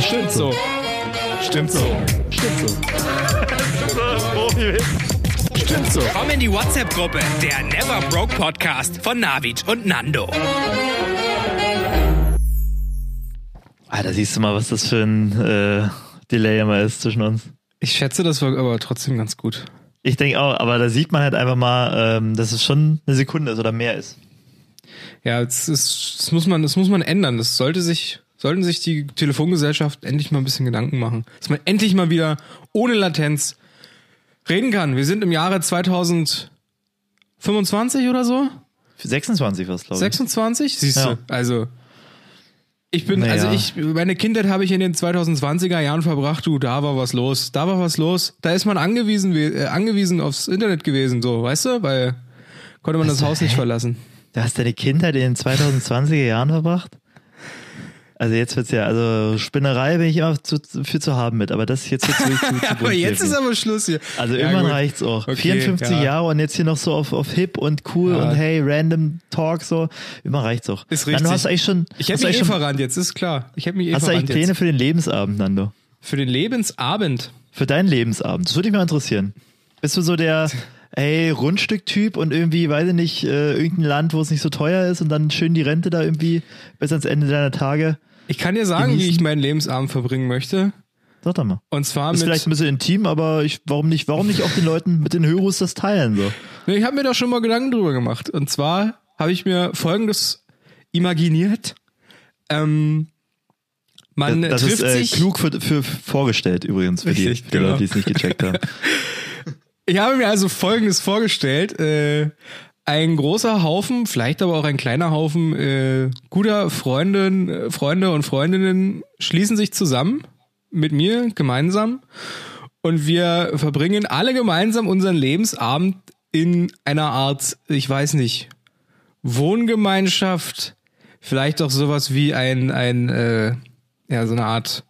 Stimmt so. Stimmt so. Stimmt so. Stimmt so. Komm in die WhatsApp-Gruppe, der Never Broke Podcast von Navid und Nando. Ah, da siehst du mal, was das für ein äh, Delay immer ist zwischen uns. Ich schätze, das war aber trotzdem ganz gut. Ich denke auch, aber da sieht man halt einfach mal, ähm, dass es schon eine Sekunde ist oder mehr ist. Ja, das, ist, das, muss man, das muss man ändern. Das sollte sich, sollten sich die Telefongesellschaft endlich mal ein bisschen Gedanken machen. Dass man endlich mal wieder ohne Latenz reden kann. Wir sind im Jahre 2025 oder so? 26 war es, glaube ich. 26? Siehst Ja. du? Also, ich bin, Naja. also ich, meine Kindheit habe ich in den 2020er Jahren verbracht, du, da war was los, da war was los. Da ist man angewiesen, äh, angewiesen aufs Internet gewesen, so, weißt du? Weil konnte man das Also, Haus nicht hä? verlassen. Du hast deine Kindheit in den 2020er Jahren verbracht? Also jetzt wird's ja, also Spinnerei bin ich immer zu, für zu haben mit, aber das jetzt wird's wirklich zu, zu aber jetzt ist aber Schluss hier. Also Ja, irgendwann gut. reicht's auch. Okay, 54 ja. Jahre und jetzt hier noch so auf, auf hip und cool Ja. und hey, random Talk so. Irgendwann reicht's auch. Ist richtig. du hast eigentlich schon, Ich hätte mich eh verrannt jetzt, ist klar. Ich hätte mich eh hast du eigentlich Pläne jetzt. für den Lebensabend, Nando? Für den Lebensabend. Für deinen Lebensabend. Das würde mich mal interessieren. Bist du so der, ey, Rundstück-Typ und irgendwie, weiß ich nicht, äh, irgendein Land, wo es nicht so teuer ist und dann schön die Rente da irgendwie bis ans Ende deiner Tage? Ich kann dir sagen, wie Genießen. ich meinen Lebensabend verbringen möchte. Sag doch mal. Und zwar Ist mit. vielleicht ein bisschen intim, aber ich, warum nicht, warum nicht auch den Leuten mit den Hörus das teilen, so? Ich habe mir da schon mal Gedanken drüber gemacht. Und zwar habe ich mir Folgendes imaginiert. Ähm, man das trifft ist äh, sich. klug für, für vorgestellt übrigens für die, Richtig, die genau. Leute, die es nicht gecheckt haben. Ich habe mir also Folgendes vorgestellt. Äh, ein großer Haufen, vielleicht aber auch ein kleiner Haufen äh, guter Freundin, äh, Freunde und Freundinnen schließen sich zusammen mit mir gemeinsam und wir verbringen alle gemeinsam unseren Lebensabend in einer Art, ich weiß nicht, Wohngemeinschaft, vielleicht auch sowas wie ein, ein äh, ja, so eine Art,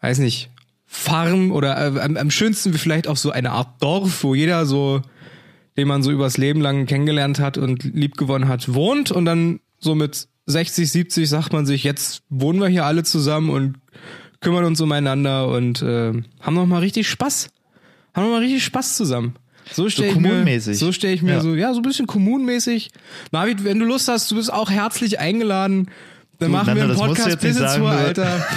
weiß nicht, Farm oder äh, am, am schönsten vielleicht auch so eine Art Dorf, wo jeder so, den man so übers Leben lang kennengelernt hat und liebgewonnen hat, wohnt und dann so mit 60, 70 sagt man sich, jetzt wohnen wir hier alle zusammen und kümmern uns umeinander und äh, haben noch mal richtig Spaß. Haben noch mal richtig Spaß zusammen. So stelle ich mir, so stelle ich mir Ja. so, ja, so ein bisschen kommunmäßig. Navid, wenn du Lust hast, du bist auch herzlich eingeladen. Dann Du, machen Nando, wir einen Podcast bis ins nur- Alter.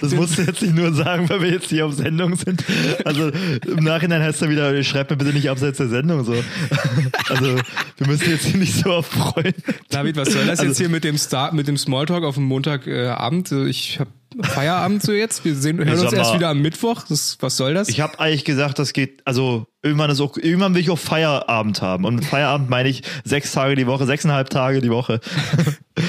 Das musst du jetzt nicht nur sagen, weil wir jetzt hier auf Sendung sind. Also im Nachhinein heißt er wieder, schreib mir bitte nicht abseits der Sendung so. Also wir müssen jetzt hier nicht so freuen. David, was soll das Also- jetzt hier mit dem Start, mit dem Smalltalk auf dem Montagabend? ich habe Feierabend so jetzt. Wir sehen, hören uns erst wieder am Mittwoch. Das, was soll das? Ich habe eigentlich gesagt, das geht, also irgendwann ist auch, irgendwann will ich auch Feierabend haben. Und mit Feierabend meine ich sechs Tage die Woche, sechseinhalb Tage die Woche.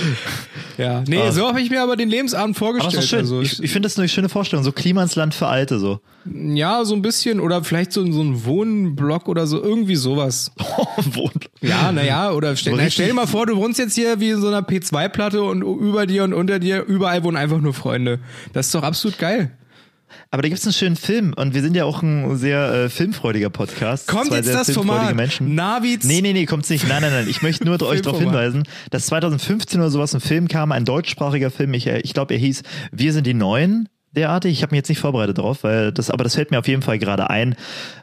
ja, nee, Ah. so habe ich mir aber den Lebensabend Aber vorgestellt. das ist schön. Also, ich ich finde das eine schöne Vorstellung. So Klima ins Land für Alte so. ja, so ein bisschen oder vielleicht so, so ein Wohnblock oder so, irgendwie sowas. Wohnt. Ja, naja, oder stell, So na, stell dir mal vor, du wohnst jetzt hier wie in so einer P2-Platte und über dir und unter dir, überall wohnen einfach nur Freunde. Das ist doch absolut geil. Aber da gibt's einen schönen Film und wir sind ja auch ein sehr äh, filmfreudiger Podcast. Kommt Zwei jetzt sehr das filmfreudige Format? Menschen. Navids Nee, nee, nee, kommt's nicht. Nein, nein, nein. Ich möchte nur euch darauf hinweisen, dass 2015 oder sowas ein Film kam, ein deutschsprachiger Film. Ich, äh, ich glaube, er hieß Wir sind die Neuen. Derartig, ich habe mich jetzt nicht vorbereitet drauf, weil das, aber das fällt mir auf jeden Fall gerade ein.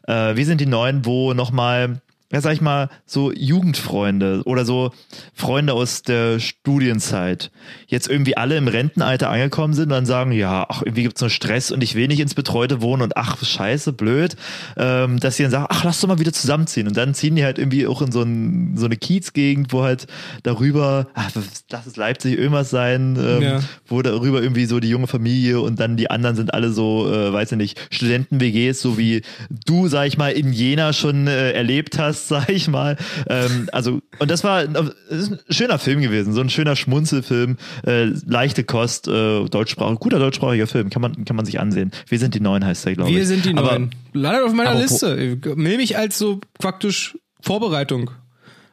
Äh, wir sind die Neuen, wo nochmal, ja, sag ich mal, so Jugendfreunde oder so Freunde aus der Studienzeit. Jetzt irgendwie alle im Rentenalter angekommen sind und dann sagen, ja, ach, irgendwie gibt's nur Stress und ich will nicht ins Betreute wohnen und ach, scheiße, blöd, ähm, dass sie dann sagen, ach, lass doch mal wieder zusammenziehen. Und dann ziehen die halt irgendwie auch in so, ein, so eine Kiezgegend, wo halt darüber, ach, lass es Leipzig irgendwas sein, ähm, Ja. wo darüber irgendwie so die junge Familie und dann die anderen sind alle so, äh, weiß ich nicht, Studenten-WGs, so wie du, sag ich mal, in Jena schon äh, erlebt hast, sag ich mal. Ähm, also, und das war das ist ein schöner Film gewesen, so ein schöner Schmunzelfilm, äh, leichte Kost, äh, deutschsprachig, guter deutschsprachiger Film, kann man, kann man sich ansehen. Wir sind die Neuen heißt der, glaube ich. Wir sind die Aber- Neuen. Landet auf meiner Liste. Nehme ich als so praktisch Vorbereitung.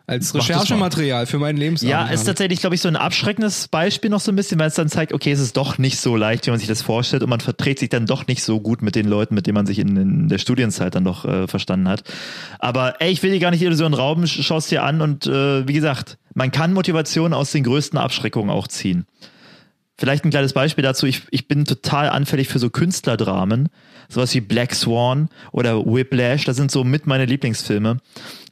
Als. Recherchematerial für meinen Lebensabend. Ja, ist tatsächlich, glaube ich, so ein abschreckendes Beispiel noch so ein bisschen, weil es dann zeigt, okay, es ist doch nicht so leicht, wie man sich das vorstellt und man verträgt sich dann doch nicht so gut mit den Leuten, mit denen man sich in, in der Studienzeit dann doch äh, verstanden hat. Aber ey, ich will dir gar nicht Illusionen rauben, sch- schau's dir an und äh, wie gesagt, man kann Motivation aus den größten Abschreckungen auch ziehen. Vielleicht ein kleines Beispiel dazu. Ich, ich bin total anfällig für so Künstlerdramen. Sowas wie Black Swan oder Whiplash. Das sind so mit meine Lieblingsfilme.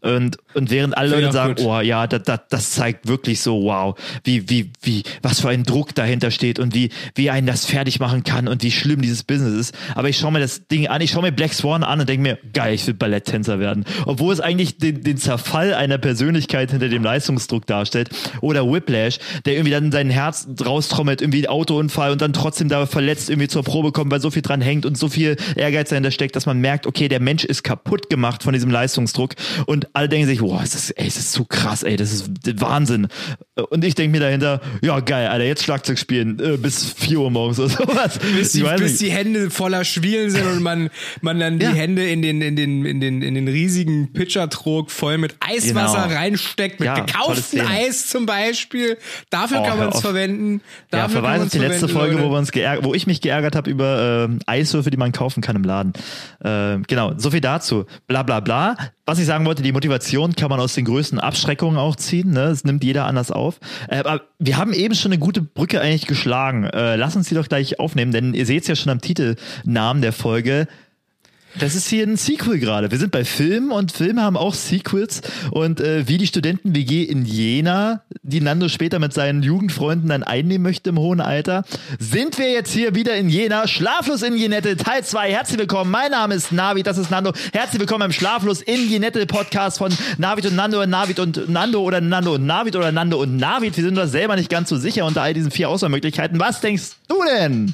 Und, und während alle Leute sagen, gut. oh ja, das, das, das zeigt wirklich so, wow, wie, wie, wie, was für ein Druck dahinter steht und wie, wie einen das fertig machen kann und wie schlimm dieses Business ist. Aber ich schaue mir das Ding an, ich schaue mir Black Swan an und denke mir, geil, ich will Balletttänzer werden. Obwohl es eigentlich den, den Zerfall einer Persönlichkeit hinter dem Leistungsdruck darstellt. Oder Whiplash, der irgendwie dann sein Herz raustrommelt, irgendwie Autounfall und dann trotzdem da verletzt irgendwie zur Probe kommt, weil so viel dran hängt und so viel Ehrgeiz dahinter steckt, dass man merkt, okay, der Mensch ist kaputt gemacht von diesem Leistungsdruck und alle denken sich, wow, das ist, das ist zu krass, ey, das ist Wahnsinn. Und ich denke mir dahinter, ja geil, Alter, jetzt Schlagzeug spielen äh, bis 4 Uhr morgens oder sowas. bis, die, bis die Hände voller Schwielen sind und man, man dann Ja. die Hände in den, in den, in den, in den riesigen Pitchertrog voll mit Eiswasser Genau. reinsteckt, mit Ja, gekauftem. Eis zum Beispiel. Dafür Oh, kann man es verwenden. Ja, Dafür kann verweise auf die letzte Folge, Leute. wo wir uns geärgert, wo ich mich geärgert habe über ähm, Eiswürfe, die man kaufen kann im Laden. Ähm, genau, so viel dazu. Bla bla bla. Was ich sagen wollte, die Motivation kann man aus den größten Abschreckungen auch ziehen. Ne? Das nimmt jeder anders auf. Äh, aber wir haben eben schon eine gute Brücke eigentlich geschlagen. Äh, lass uns die doch gleich aufnehmen, denn ihr seht es ja schon am Titelnamen der Folge. Das ist hier ein Sequel gerade. Wir sind bei Filmen und Filme haben auch Sequels. Und äh, wie die Studenten-WG in Jena, die Nando später mit seinen Jugendfreunden dann einnehmen möchte im hohen Alter, sind wir jetzt hier wieder in Jena. Schlaflos in Jenette, Teil 2. Herzlich willkommen. Mein Name ist Navid, das ist Nando. Herzlich willkommen beim Schlaflos in Jenette Podcast von Navid und Nando und Navid und Nando oder Nando und Navid oder Nando und Navid. Wir sind uns selber nicht ganz so sicher unter all diesen vier Auswahlmöglichkeiten. Was denkst du denn?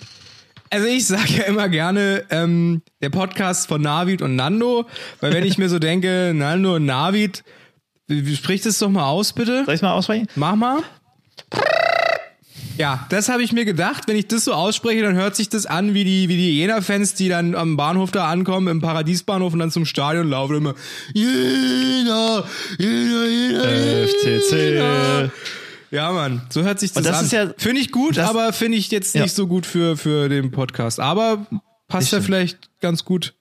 Also ich sage ja immer gerne ähm, der Podcast von Navid und Nando, weil wenn ich mir so denke, Nando und Navid, sprich das doch mal aus, bitte. Soll ich mal aussprechen? Mach mal. Ja, das habe ich mir gedacht. Wenn ich das so ausspreche, dann hört sich das an wie die, wie die Jena-Fans, die dann am Bahnhof da ankommen, im Paradiesbahnhof und dann zum Stadion laufen und immer Jena, Jena, Jena, FCC. Ja, Mann, so hört sich das, Und das an. ist ja- finde ich gut, das- aber finde ich jetzt Ja. nicht so gut für, für den Podcast. Aber passt ja vielleicht ganz gut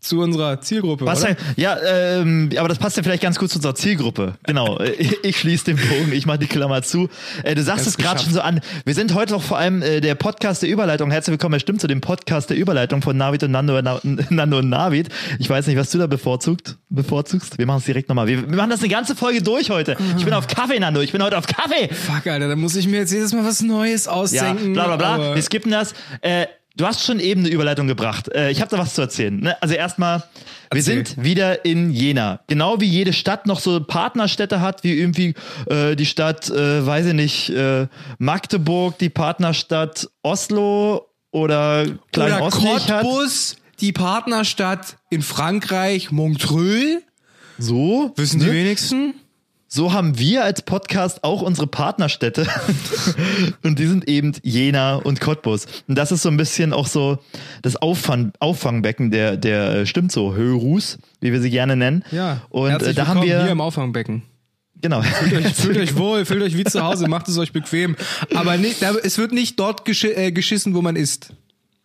zu unserer Zielgruppe. Was oder? ja, ja ähm, aber das passt ja vielleicht ganz gut zu unserer Zielgruppe. Genau. Ich, ich schließe den Bogen, ich mache die Klammer zu. Äh, du sagst es gerade schon so an. Wir sind heute doch vor allem äh, der Podcast der Überleitung. Herzlich willkommen, er stimmt zu dem Podcast der Überleitung von Navid und Nando, Na, Nando und Navid. Ich weiß nicht, was du da bevorzugt, bevorzugst. Wir machen es direkt nochmal. Wir, wir machen das eine ganze Folge durch heute. Ich bin auf Kaffee, Nando. Ich bin heute auf Kaffee. Fuck, Alter, da muss ich mir jetzt jedes Mal was Neues Ja, ausdenken. bla bla bla. aber- Wir skippen das. Äh, du hast schon eben eine Überleitung gebracht. Äh, ich habe da was zu erzählen. Ne? Also erstmal, wir Erzähl. sind wieder in Jena. Genau wie jede Stadt noch so Partnerstädte hat, wie irgendwie äh, die Stadt, äh, weiß ich nicht, äh, Magdeburg, die Partnerstadt Oslo oder Klein Oder Osnich hat. Cottbus, die Partnerstadt in Frankreich, Montreux. So, Wissen die ne? wenigsten? So haben wir als Podcast auch unsere Partnerstädte. und die sind eben Jena und Cottbus. Und das ist so ein bisschen auch so das Auffang, Auffangbecken der, der äh, stimmt so, Hörus, wie wir sie gerne nennen. Und äh, Herzlich da haben wir. hier im Auffangbecken. genau. Fühlt euch, fühlt euch wohl, fühlt euch wie zu Hause, macht es euch bequem. Aber nicht, da, es wird nicht dort geschi äh, geschissen, wo man ist.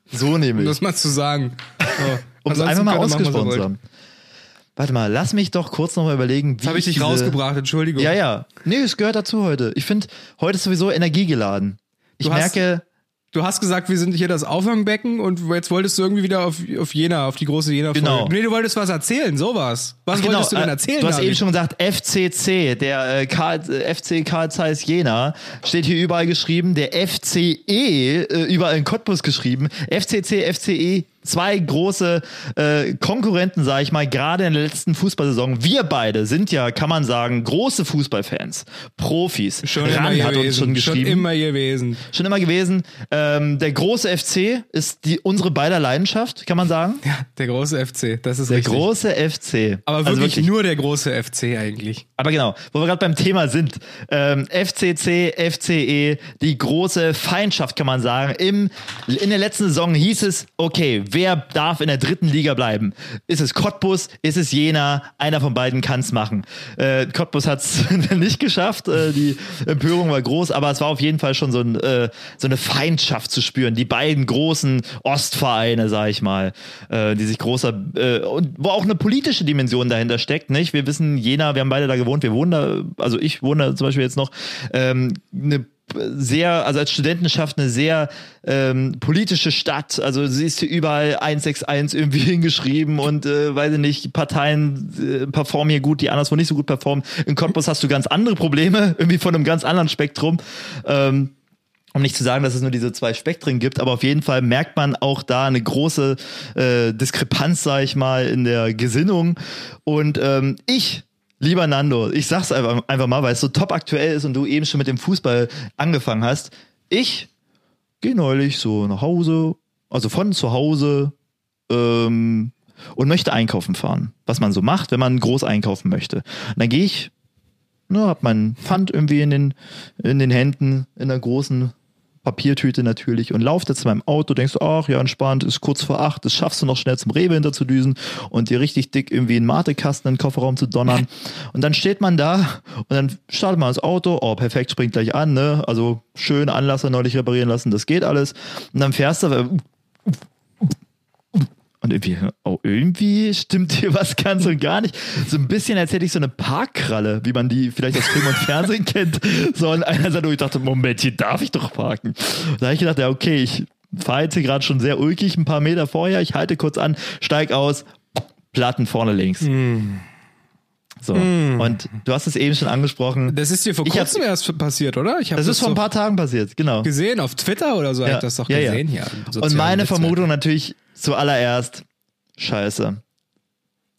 so Um nämlich. das mal zu sagen. So. Um es einfach mal ausgesprochen zu haben. Warte mal, lass mich doch kurz noch mal überlegen, wie Das habe ich dich diese- rausgebracht, Entschuldigung. Ja, ja. Nee, es gehört dazu heute. Ich finde, heute ist sowieso energiegeladen. Ich Du hast- merke, Du hast gesagt, wir sind hier das Auffangbecken und jetzt wolltest du irgendwie wieder auf, auf Jena, auf die große Jena-Folge. Genau. Nee, du wolltest was erzählen, sowas. Was Ach, wolltest du denn äh, erzählen? Du hast eben schon gesagt, FCC, der äh, äh, FC Karl Zeiss Jena, steht hier überall geschrieben, der FCE, äh, überall in Cottbus geschrieben, FCC, FCE, zwei große äh, Konkurrenten, sage ich mal, gerade in der letzten Fußballsaison. Wir beide sind ja, kann man sagen, große Fußballfans, Profis. schon immer Rand hat gewesen. uns schon geschrieben. Schon immer gewesen. schon immer gewesen. Ähm, der große FC ist die unsere beider Leidenschaft, kann man sagen. Ja, der große FC, das ist Der richtig. große FC. Aber Also wirklich, nur der große FC eigentlich. Aber genau, wo wir gerade beim Thema sind. Ähm, FCC, FCE, die große Feindschaft kann man sagen. Im, in der letzten Saison hieß es, okay, wer darf in der dritten Liga bleiben? Ist es Cottbus? Ist es Jena? Einer von beiden kann es machen. Äh, Cottbus hat es nicht geschafft. Äh, die Empörung war groß, aber es war auf jeden Fall schon so, ein, äh, so eine Feindschaft zu spüren. Die beiden großen Ostvereine, sag ich mal, äh, die sich großer äh, und wo auch eine politische Dimension dahinter steckt. Nicht? Wir wissen, Jena, wir haben beide da gewohnt, wir wohnen da, also ich wohne da zum Beispiel jetzt noch, ähm, eine sehr, also als Studentenschaft eine sehr ähm, politische Stadt. Also siehst du überall 161 irgendwie hingeschrieben und äh, weiß ich nicht, Parteien äh, performen hier gut, die anderswo nicht so gut performen. In Cottbus hast du ganz andere Probleme, irgendwie von einem ganz anderen Spektrum. Ähm, um nicht zu sagen, dass es nur diese zwei Spektren gibt, aber auf jeden Fall merkt man auch da eine große äh, Diskrepanz, sag ich mal, in der Gesinnung. Und ähm, ich, lieber Nando, ich sag's einfach, einfach mal, weil es so top aktuell ist und du eben schon mit dem Fußball angefangen hast. Ich gehe neulich so nach Hause, also von zu Hause, ähm, und möchte einkaufen fahren. Was man so macht, wenn man groß einkaufen möchte. Und dann gehe ich, ne, hab mein Pfand irgendwie in den, in den Händen, in einer großen Papiertüte natürlich und lauft jetzt zu meinem Auto, denkst du, ach ja, entspannt, ist kurz vor acht, das schaffst du noch schnell zum Rewe hinterzudüsen und dir richtig dick irgendwie einen Matekasten in den Kofferraum zu donnern. Und dann steht man da und dann startet man das Auto, oh, perfekt, springt gleich an, ne? Also schön Anlasser neulich reparieren lassen, das geht alles. Und dann fährst du, und irgendwie, oh, irgendwie stimmt hier was ganz und gar nicht. So ein bisschen, als hätte ich so eine Parkkralle, wie man die vielleicht aus Film und Fernsehen kennt. So an einer Seite, wo ich dachte, Moment, hier darf ich doch parken. Da habe ich gedacht, ja, okay, ich fahre jetzt hier gerade schon sehr ulkig, ein paar Meter vorher, ich halte kurz an, steig aus, Platten vorne links. So. Und du hast es eben schon angesprochen. Das ist dir vor kurzem erst passiert, oder? Das ist vor ein paar Tagen passiert, genau. gesehen auf Twitter oder so. Ja, Ja, ich das doch ja, ja. gesehen hier. im Und meine Netzwerk. Vermutung natürlich zuallererst, scheiße.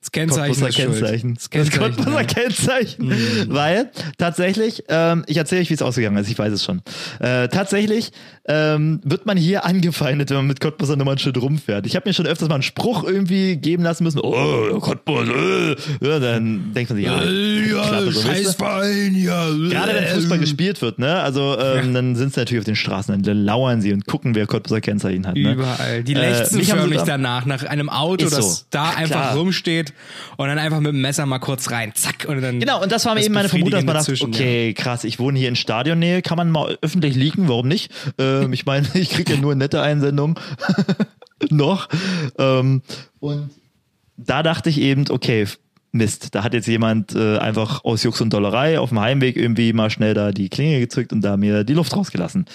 Das Kennzeichen schuld. Kennzeichen. Das Das Kennzeichen. Cottbusser ja. Mhm. Kennzeichen. Weil tatsächlich, ähm, ich erzähle euch, wie es ausgegangen ist, ich weiß es schon. Äh, tatsächlich ähm, wird man hier angefeindet, wenn man mit Cottbusser Nummern schön rumfährt. Ich habe mir schon öfters mal einen Spruch irgendwie geben lassen müssen. Oh, Cottbus, äh. ja, Dann denkt man sich, ja, Klappe, so? Verein, ja. Gerade wenn Fußball gespielt wird, ne? Also ähm, dann sind sie natürlich auf den Straßen, dann lauern sie und gucken, wer Cottbusser Kennzeichen hat. Ne? Überall. Die Äh, lechzen mich haben förmlich sogar- danach nach einem Auto, Ist das so. da Ach, einfach klar. rumsteht und dann einfach mit dem Messer mal kurz rein. Zack. Und dann Genau, und das war eben meine Vermutung, dass man dachte, okay, krass, ich wohne hier in Stadionnähe, kann man mal öffentlich leaken, warum nicht? Ähm, ich meine, ich kriege ja nur nette Einsendungen. Noch. Ähm, und da dachte ich eben, okay, Mist, da hat jetzt jemand äh, einfach aus Jux und Dollerei auf dem Heimweg irgendwie mal schnell da die Klinge gezückt und da mir die Luft rausgelassen.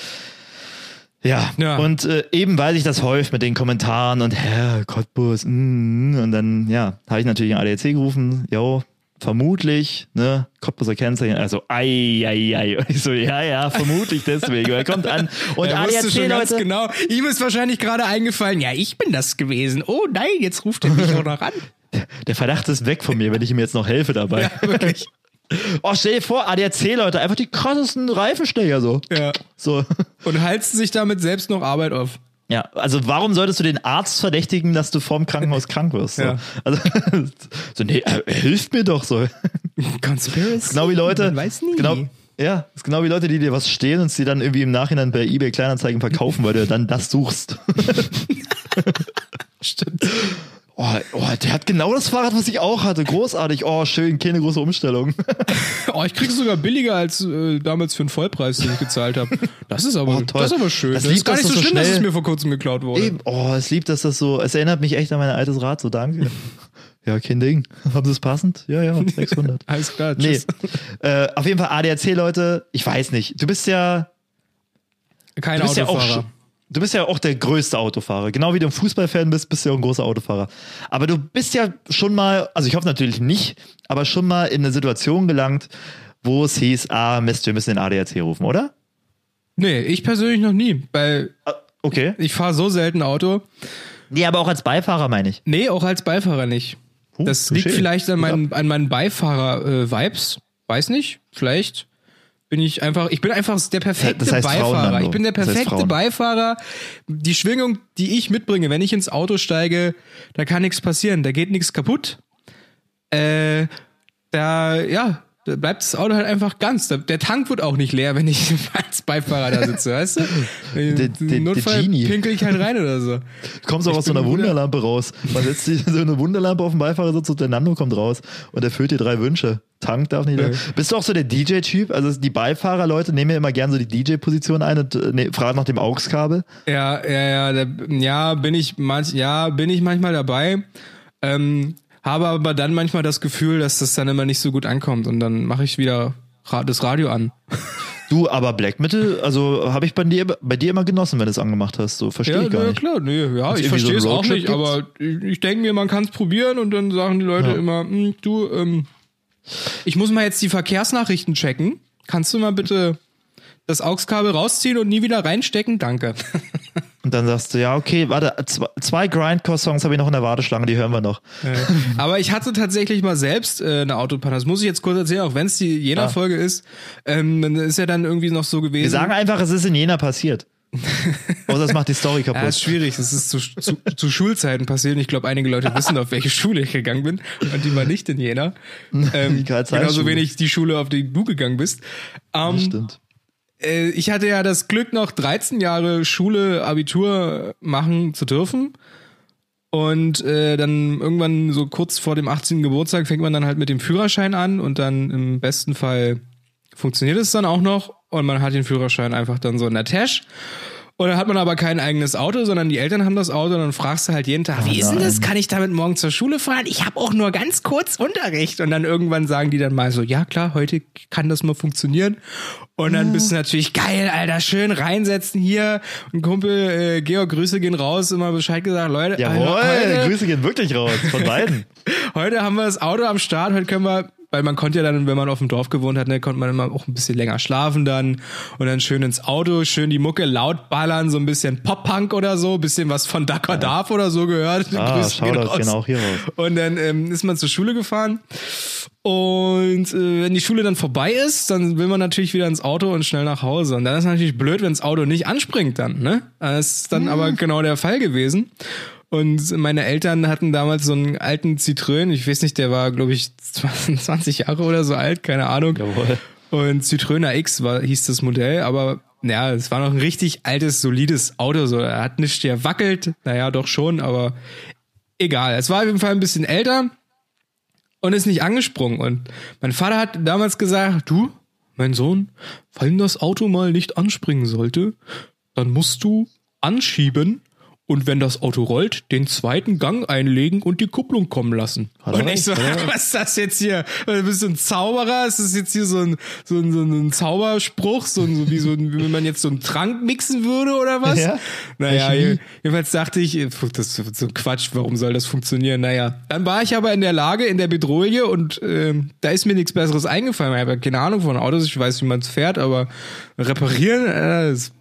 Ja, Ja. und äh, eben weil sich das häuft mit den Kommentaren und Herr Cottbus, mm, und dann, ja, habe ich natürlich einen ADAC gerufen, jo, vermutlich, ne, Cottbuser Kennzeichen, also ei, ei, ei. Und ich so, ja, ja, vermutlich deswegen. Er kommt an und Er ADAC, schon ganz Leute, genau. Ihm ist wahrscheinlich gerade eingefallen, ja, ich bin das gewesen. Oh nein, jetzt ruft er mich auch noch an. der Verdacht ist weg von mir, wenn ich ihm jetzt noch helfe dabei. Ja, wirklich. Oh, stell dir vor, ADAC, Leute, einfach die krassesten Reifenstecher so. Ja. So. Und halst sich damit selbst noch Arbeit auf. Ja, also warum solltest du den Arzt verdächtigen, dass du vorm Krankenhaus krank wirst? So. Ja. Also, so, nee, er hilft mir doch so. Conspiracy. Genau wie Leute. Man weiß nie. Genau, ja, ist genau wie Leute, die dir was stehlen und es dir dann irgendwie im Nachhinein bei eBay Kleinanzeigen verkaufen, weil du dann das suchst. Stimmt. Oh, oh, der hat genau das Fahrrad, was ich auch hatte. Großartig. Oh, schön, keine große Umstellung. Oh, ich krieg's sogar billiger als äh, damals für einen Vollpreis, den ich gezahlt habe. Das ist aber, Oh, toll. das ist aber schön. Das Das, lieb, ist gar nicht so so schlimm, dass es mir vor kurzem geklaut wurde. Eben. Oh, es liebt, dass das so, es erinnert mich echt an mein altes Rad, so danke. Ja, kein Ding. Haben Sie es passend? Ja, ja, 600. Alles klar, Nee, tschüss. äh, auf jeden Fall ADAC, Leute. Ich weiß nicht. Du bist ja, Kein du bist ja auch, Autofahrer. Du bist ja auch der größte Autofahrer. Genau wie du ein Fußballfan bist, bist du ja auch ein großer Autofahrer. Aber du bist ja schon mal, also ich hoffe natürlich nicht, aber schon mal in eine Situation gelangt, wo es hieß, ah Mist, wir müssen den ADAC rufen, oder? nee, ich persönlich noch nie, weil Ah, Okay. ich fahre so selten Auto. Nee, aber auch als Beifahrer meine ich. Nee, auch als Beifahrer nicht. Huh, das liegt vielleicht an meinen, an meinen Beifahrer-Vibes. Weiß nicht, vielleicht bin ich einfach, ich bin einfach der perfekte Das heißt Beifahrer. Ich bin der Das heißt perfekte. Beifahrer. Die Schwingung, die ich mitbringe, wenn ich ins Auto steige, da kann nichts passieren, da geht nichts kaputt. Äh, da, ja, da bleibt das Auto halt einfach ganz. Der Tank wird auch nicht leer, wenn ich als Beifahrer da sitze, weißt du? Im der Notfall Genie. pinkel ich halt rein oder so. Du kommst auch Ich aus so einer Wunderlampe raus. Man setzt sich so eine Wunderlampe auf den Beifahrersitz und der Nando kommt raus und erfüllt dir drei Wünsche. Tank darf nicht. Nee. Bist du auch so der DJ-Typ? Also die Beifahrerleute nehmen ja immer gern so die DJ-Position ein und äh, ne, fragen nach dem AUX-Kabel. Ja, ja, ja, da, ja, bin ich manch, ja, bin ich manchmal dabei. Ähm, habe aber dann manchmal das Gefühl, dass das dann immer nicht so gut ankommt und dann mache ich wieder das Radio an. Du, aber Black Metal, also habe ich bei dir, bei dir immer genossen, wenn du es angemacht hast. So verstehe Ja, ich gar ja nicht. klar, nee, ja, ich verstehe es auch nicht, gibt? aber ich, ich denke mir, man kann es probieren und dann sagen die Leute Ja. immer, "Hm, du, ähm, ich muss mal jetzt die Verkehrsnachrichten checken. Kannst du mal bitte das AUX-Kabel rausziehen und nie wieder reinstecken? Danke. Und dann sagst du, ja, okay, warte, zwei, Grindcore-Songs habe ich noch in der Warteschlange, die hören wir noch. Aber ich hatte tatsächlich mal selbst äh, eine Autopanne. Das muss ich jetzt kurz erzählen, auch wenn es die Jena-Folge ist. Ähm, dann ist ja dann irgendwie noch so gewesen. Wir sagen einfach, es ist in Jena passiert. Außer es macht die Story Ja, kaputt. ist schwierig. Das ist zu, zu, zu Schulzeiten passiert. Und ich glaube, einige Leute wissen, auf welche Schule ich gegangen bin. Und die war nicht in Jena. Ähm, genauso wenig die Schule, auf die du gegangen bist. Ähm, Stimmt. Äh, ich hatte ja das Glück, noch 13 Jahre Schule, Abitur machen zu dürfen. Und äh, dann irgendwann so kurz vor dem 18. Geburtstag fängt man dann halt mit dem Führerschein an und dann im besten Fall funktioniert es dann auch noch und man hat den Führerschein einfach dann so in der Tasche. Und dann hat man aber kein eigenes Auto, sondern die Eltern haben das Auto und dann fragst du halt jeden Tag, wie ist denn das? Kann ich damit morgen zur Schule fahren? Ich habe auch nur ganz kurz Unterricht. Und dann irgendwann sagen die dann mal so, ja klar, heute kann das mal funktionieren. Und dann bist du natürlich geil, Alter, schön reinsetzen hier. Und Kumpel äh, Georg, Grüße gehen raus, immer Bescheid gesagt, Leute, Jawohl, heute, Grüße gehen wirklich raus von beiden. heute haben wir das Auto am Start, heute können wir, weil man konnte ja dann, wenn man auf dem Dorf gewohnt hat, ne, konnte man immer auch ein bisschen länger schlafen dann und dann schön ins Auto, schön die Mucke laut ballern, so ein bisschen Pop-Punk oder so, bisschen was von Dakar Darf oder so gehört. Ah, Grüße raus. gehen auch hier raus. Und dann ähm, ist man zur Schule gefahren. Und äh, wenn die Schule dann vorbei ist, dann will man natürlich wieder ins Auto und schnell nach Hause. Und dann ist natürlich blöd, wenn das Auto nicht anspringt dann, ne? Das ist dann aber genau der Fall gewesen. Und meine Eltern hatten damals so einen alten Citroën, ich weiß nicht, der war, glaube ich, 20 Jahre oder so alt, keine Ahnung. Jawohl. Und Citroën AX war, hieß das Modell, aber ja, es war noch ein richtig altes, solides Auto. So, er hat nicht wackelt, naja, doch schon, aber egal. Es war auf jeden Fall ein bisschen älter und ist nicht angesprungen. Und mein Vater hat damals gesagt, du, mein Sohn, wenn das Auto mal nicht anspringen sollte, dann musst du anschieben und wenn das Auto rollt, den zweiten Gang einlegen und die Kupplung kommen lassen. Hat und ich so, was ist das jetzt hier? Du bist so ein Zauberer? Ist das jetzt hier so ein, so ein, so ein Zauberspruch? So, ein, so wie so ein, wie wenn man jetzt so einen Trank mixen würde oder was? Ja. Naja, jedenfalls dachte ich, das ist so ein Quatsch, warum soll das funktionieren? Naja, dann war ich aber in der Lage, in der Bedrohung und ähm, da ist mir nichts Besseres eingefallen. Ich habe ja keine Ahnung von Autos, ich weiß, wie man es fährt, aber reparieren, äh, das,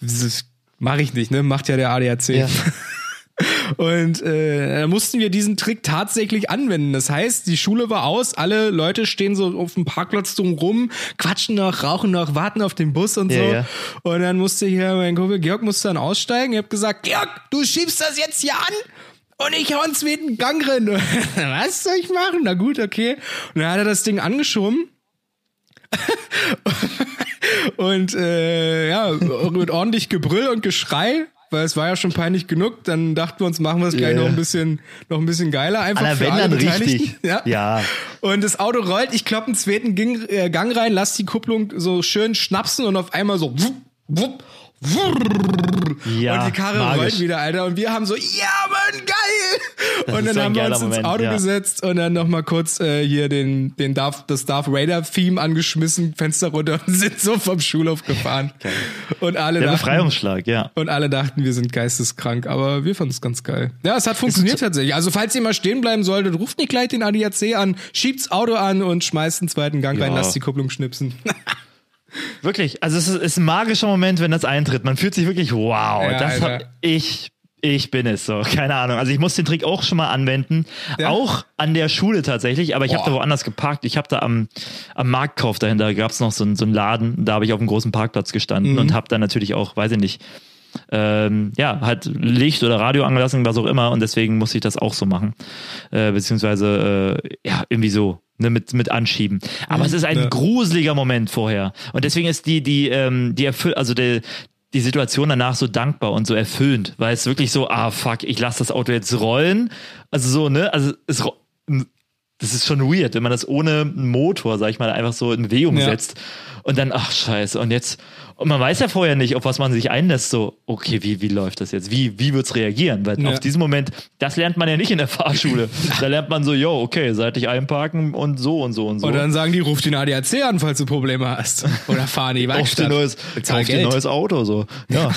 das mache ich nicht, ne? Macht ja der ADAC. Ja. Und äh, da mussten wir diesen Trick tatsächlich anwenden. Das heißt, die Schule war aus, alle Leute stehen so auf dem Parkplatz drum rum, quatschen noch, rauchen noch, warten auf den Bus und Ja, so. ja. Und dann musste hier mein Kumpel Georg musste dann aussteigen. Ich habe gesagt, Georg, du schiebst das jetzt hier an und ich hau ins zweiten Gang rein. Was soll ich machen? Na gut, okay. Und dann hat er das Ding angeschoben. und äh, ja, mit ordentlich Gebrüll und Geschrei, weil es war ja schon peinlich genug. Dann dachten wir uns, machen wir es gleich Ja. noch ein bisschen, noch ein bisschen geiler. Einfach Aller für wenn alle dann richtig. Ja. Ja. Und das Auto rollt, ich klopp einen zweiten Gang, äh, Gang rein, lass die Kupplung so schön schnapsen und auf einmal so wupp, wupp, wurr. Ja, und die Karre magisch. rollt wieder, Alter. Und wir haben so, ja, Mann, geil! Das und dann so haben wir uns ins Moment, Auto ja. gesetzt und dann nochmal kurz äh, hier den, den Darth, das Darth Raider-Theme angeschmissen, Fenster runter und sind so vom Schulhof gefahren. Und alle Der dachten, Befreiungsschlag, ja. und alle dachten, wir sind geisteskrank, aber wir fanden es ganz geil. Ja, es hat funktioniert tatsächlich. Also falls ihr mal stehen bleiben solltet, ruft nicht gleich den ADAC an, schiebt's Auto an und schmeißt einen zweiten Gang rein, Ja. lasst die Kupplung schnipsen. Wirklich, also es ist, ist ein magischer Moment, wenn das eintritt. Man fühlt sich wirklich, wow, Ja, das Alter. hab ich, ich bin es so, keine Ahnung. Also ich muss den Trick auch schon mal anwenden, Ja. auch an der Schule tatsächlich, aber ich habe da woanders geparkt. Ich habe da am, am Marktkauf dahinter, gab es noch so, einen- so einen Laden, da habe ich auf einem großen Parkplatz Mhm. gestanden und habe da natürlich auch, weiß ich nicht, ähm, ja, halt Licht oder Radio angelassen, was auch immer, und deswegen musste ich das auch so machen. Äh, beziehungsweise, äh, ja, irgendwie so, ne, mit, mit anschieben. Aber es ist ein Ja. gruseliger Moment vorher. Und deswegen ist die, die, ähm, die erfüll, also der, die Situation danach so dankbar und so erfüllend, weil es wirklich so, ah fuck, ich lasse das Auto jetzt rollen. Also so, ne? Also es das ist schon weird, wenn man das ohne Motor, sag ich mal, einfach so in Bewegung Ja. setzt. Und dann, ach scheiße, und jetzt, und man weiß ja vorher nicht, auf was man sich einlässt, so, okay, wie, wie läuft das jetzt? Wie, wie wird's reagieren? Weil Ja. auf diesen Moment, das lernt man ja nicht in der Fahrschule. da lernt man so, yo, okay, seitlich einparken und so und so und so. Und dann sagen die, ruf den ADAC an, falls du Probleme hast. Oder fahr in die Kauf dir Werkstatt. neues, kauf dir neues Auto, so. Ja.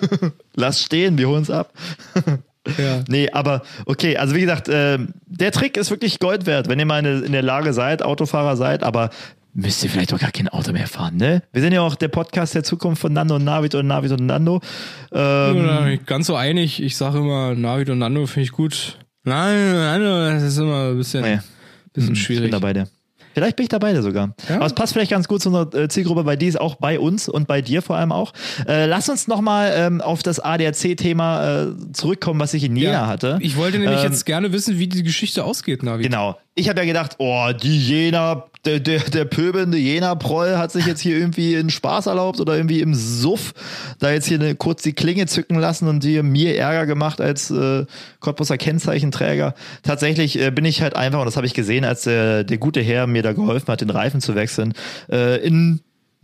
Lass stehen, wir holen's ab. Ja. Nee, aber okay, also wie gesagt, äh, der Trick ist wirklich Gold wert, wenn ihr mal in, der Lage seid, Autofahrer seid, aber müsst ihr vielleicht doch gar kein Auto mehr fahren, ne? Wir sind ja auch der Podcast der Zukunft von Nando und Navid und Navid und Nando. Ähm, ganz so einig. Ich sage immer, Navid und Nando finde ich gut. Nein, Nando, das ist immer ein bisschen, Nee. bisschen Ich schwierig. bin dabei der. Vielleicht bin ich dabei sogar. Ja? Aber es passt vielleicht ganz gut zu unserer äh, Zielgruppe, weil die ist auch bei uns und bei dir vor allem auch. Äh, lass uns nochmal ähm, auf das ADAC-Thema äh, zurückkommen, was ich in Jena hatte. Ich wollte nämlich Ähm, jetzt gerne wissen, wie die Geschichte ausgeht, Navi. Genau. Ich habe ja gedacht, oh, die Jena, der, der, der pöbelnde Jena-Proll hat sich jetzt hier irgendwie in Spaß erlaubt oder irgendwie im Suff da jetzt hier eine, kurz die Klinge zücken lassen und die mir Ärger gemacht als äh, Kennzeichenträger. Tatsächlich äh, bin ich halt einfach, und das habe ich gesehen, als der, der gute Herr mir da geholfen hat, den Reifen zu wechseln, äh, in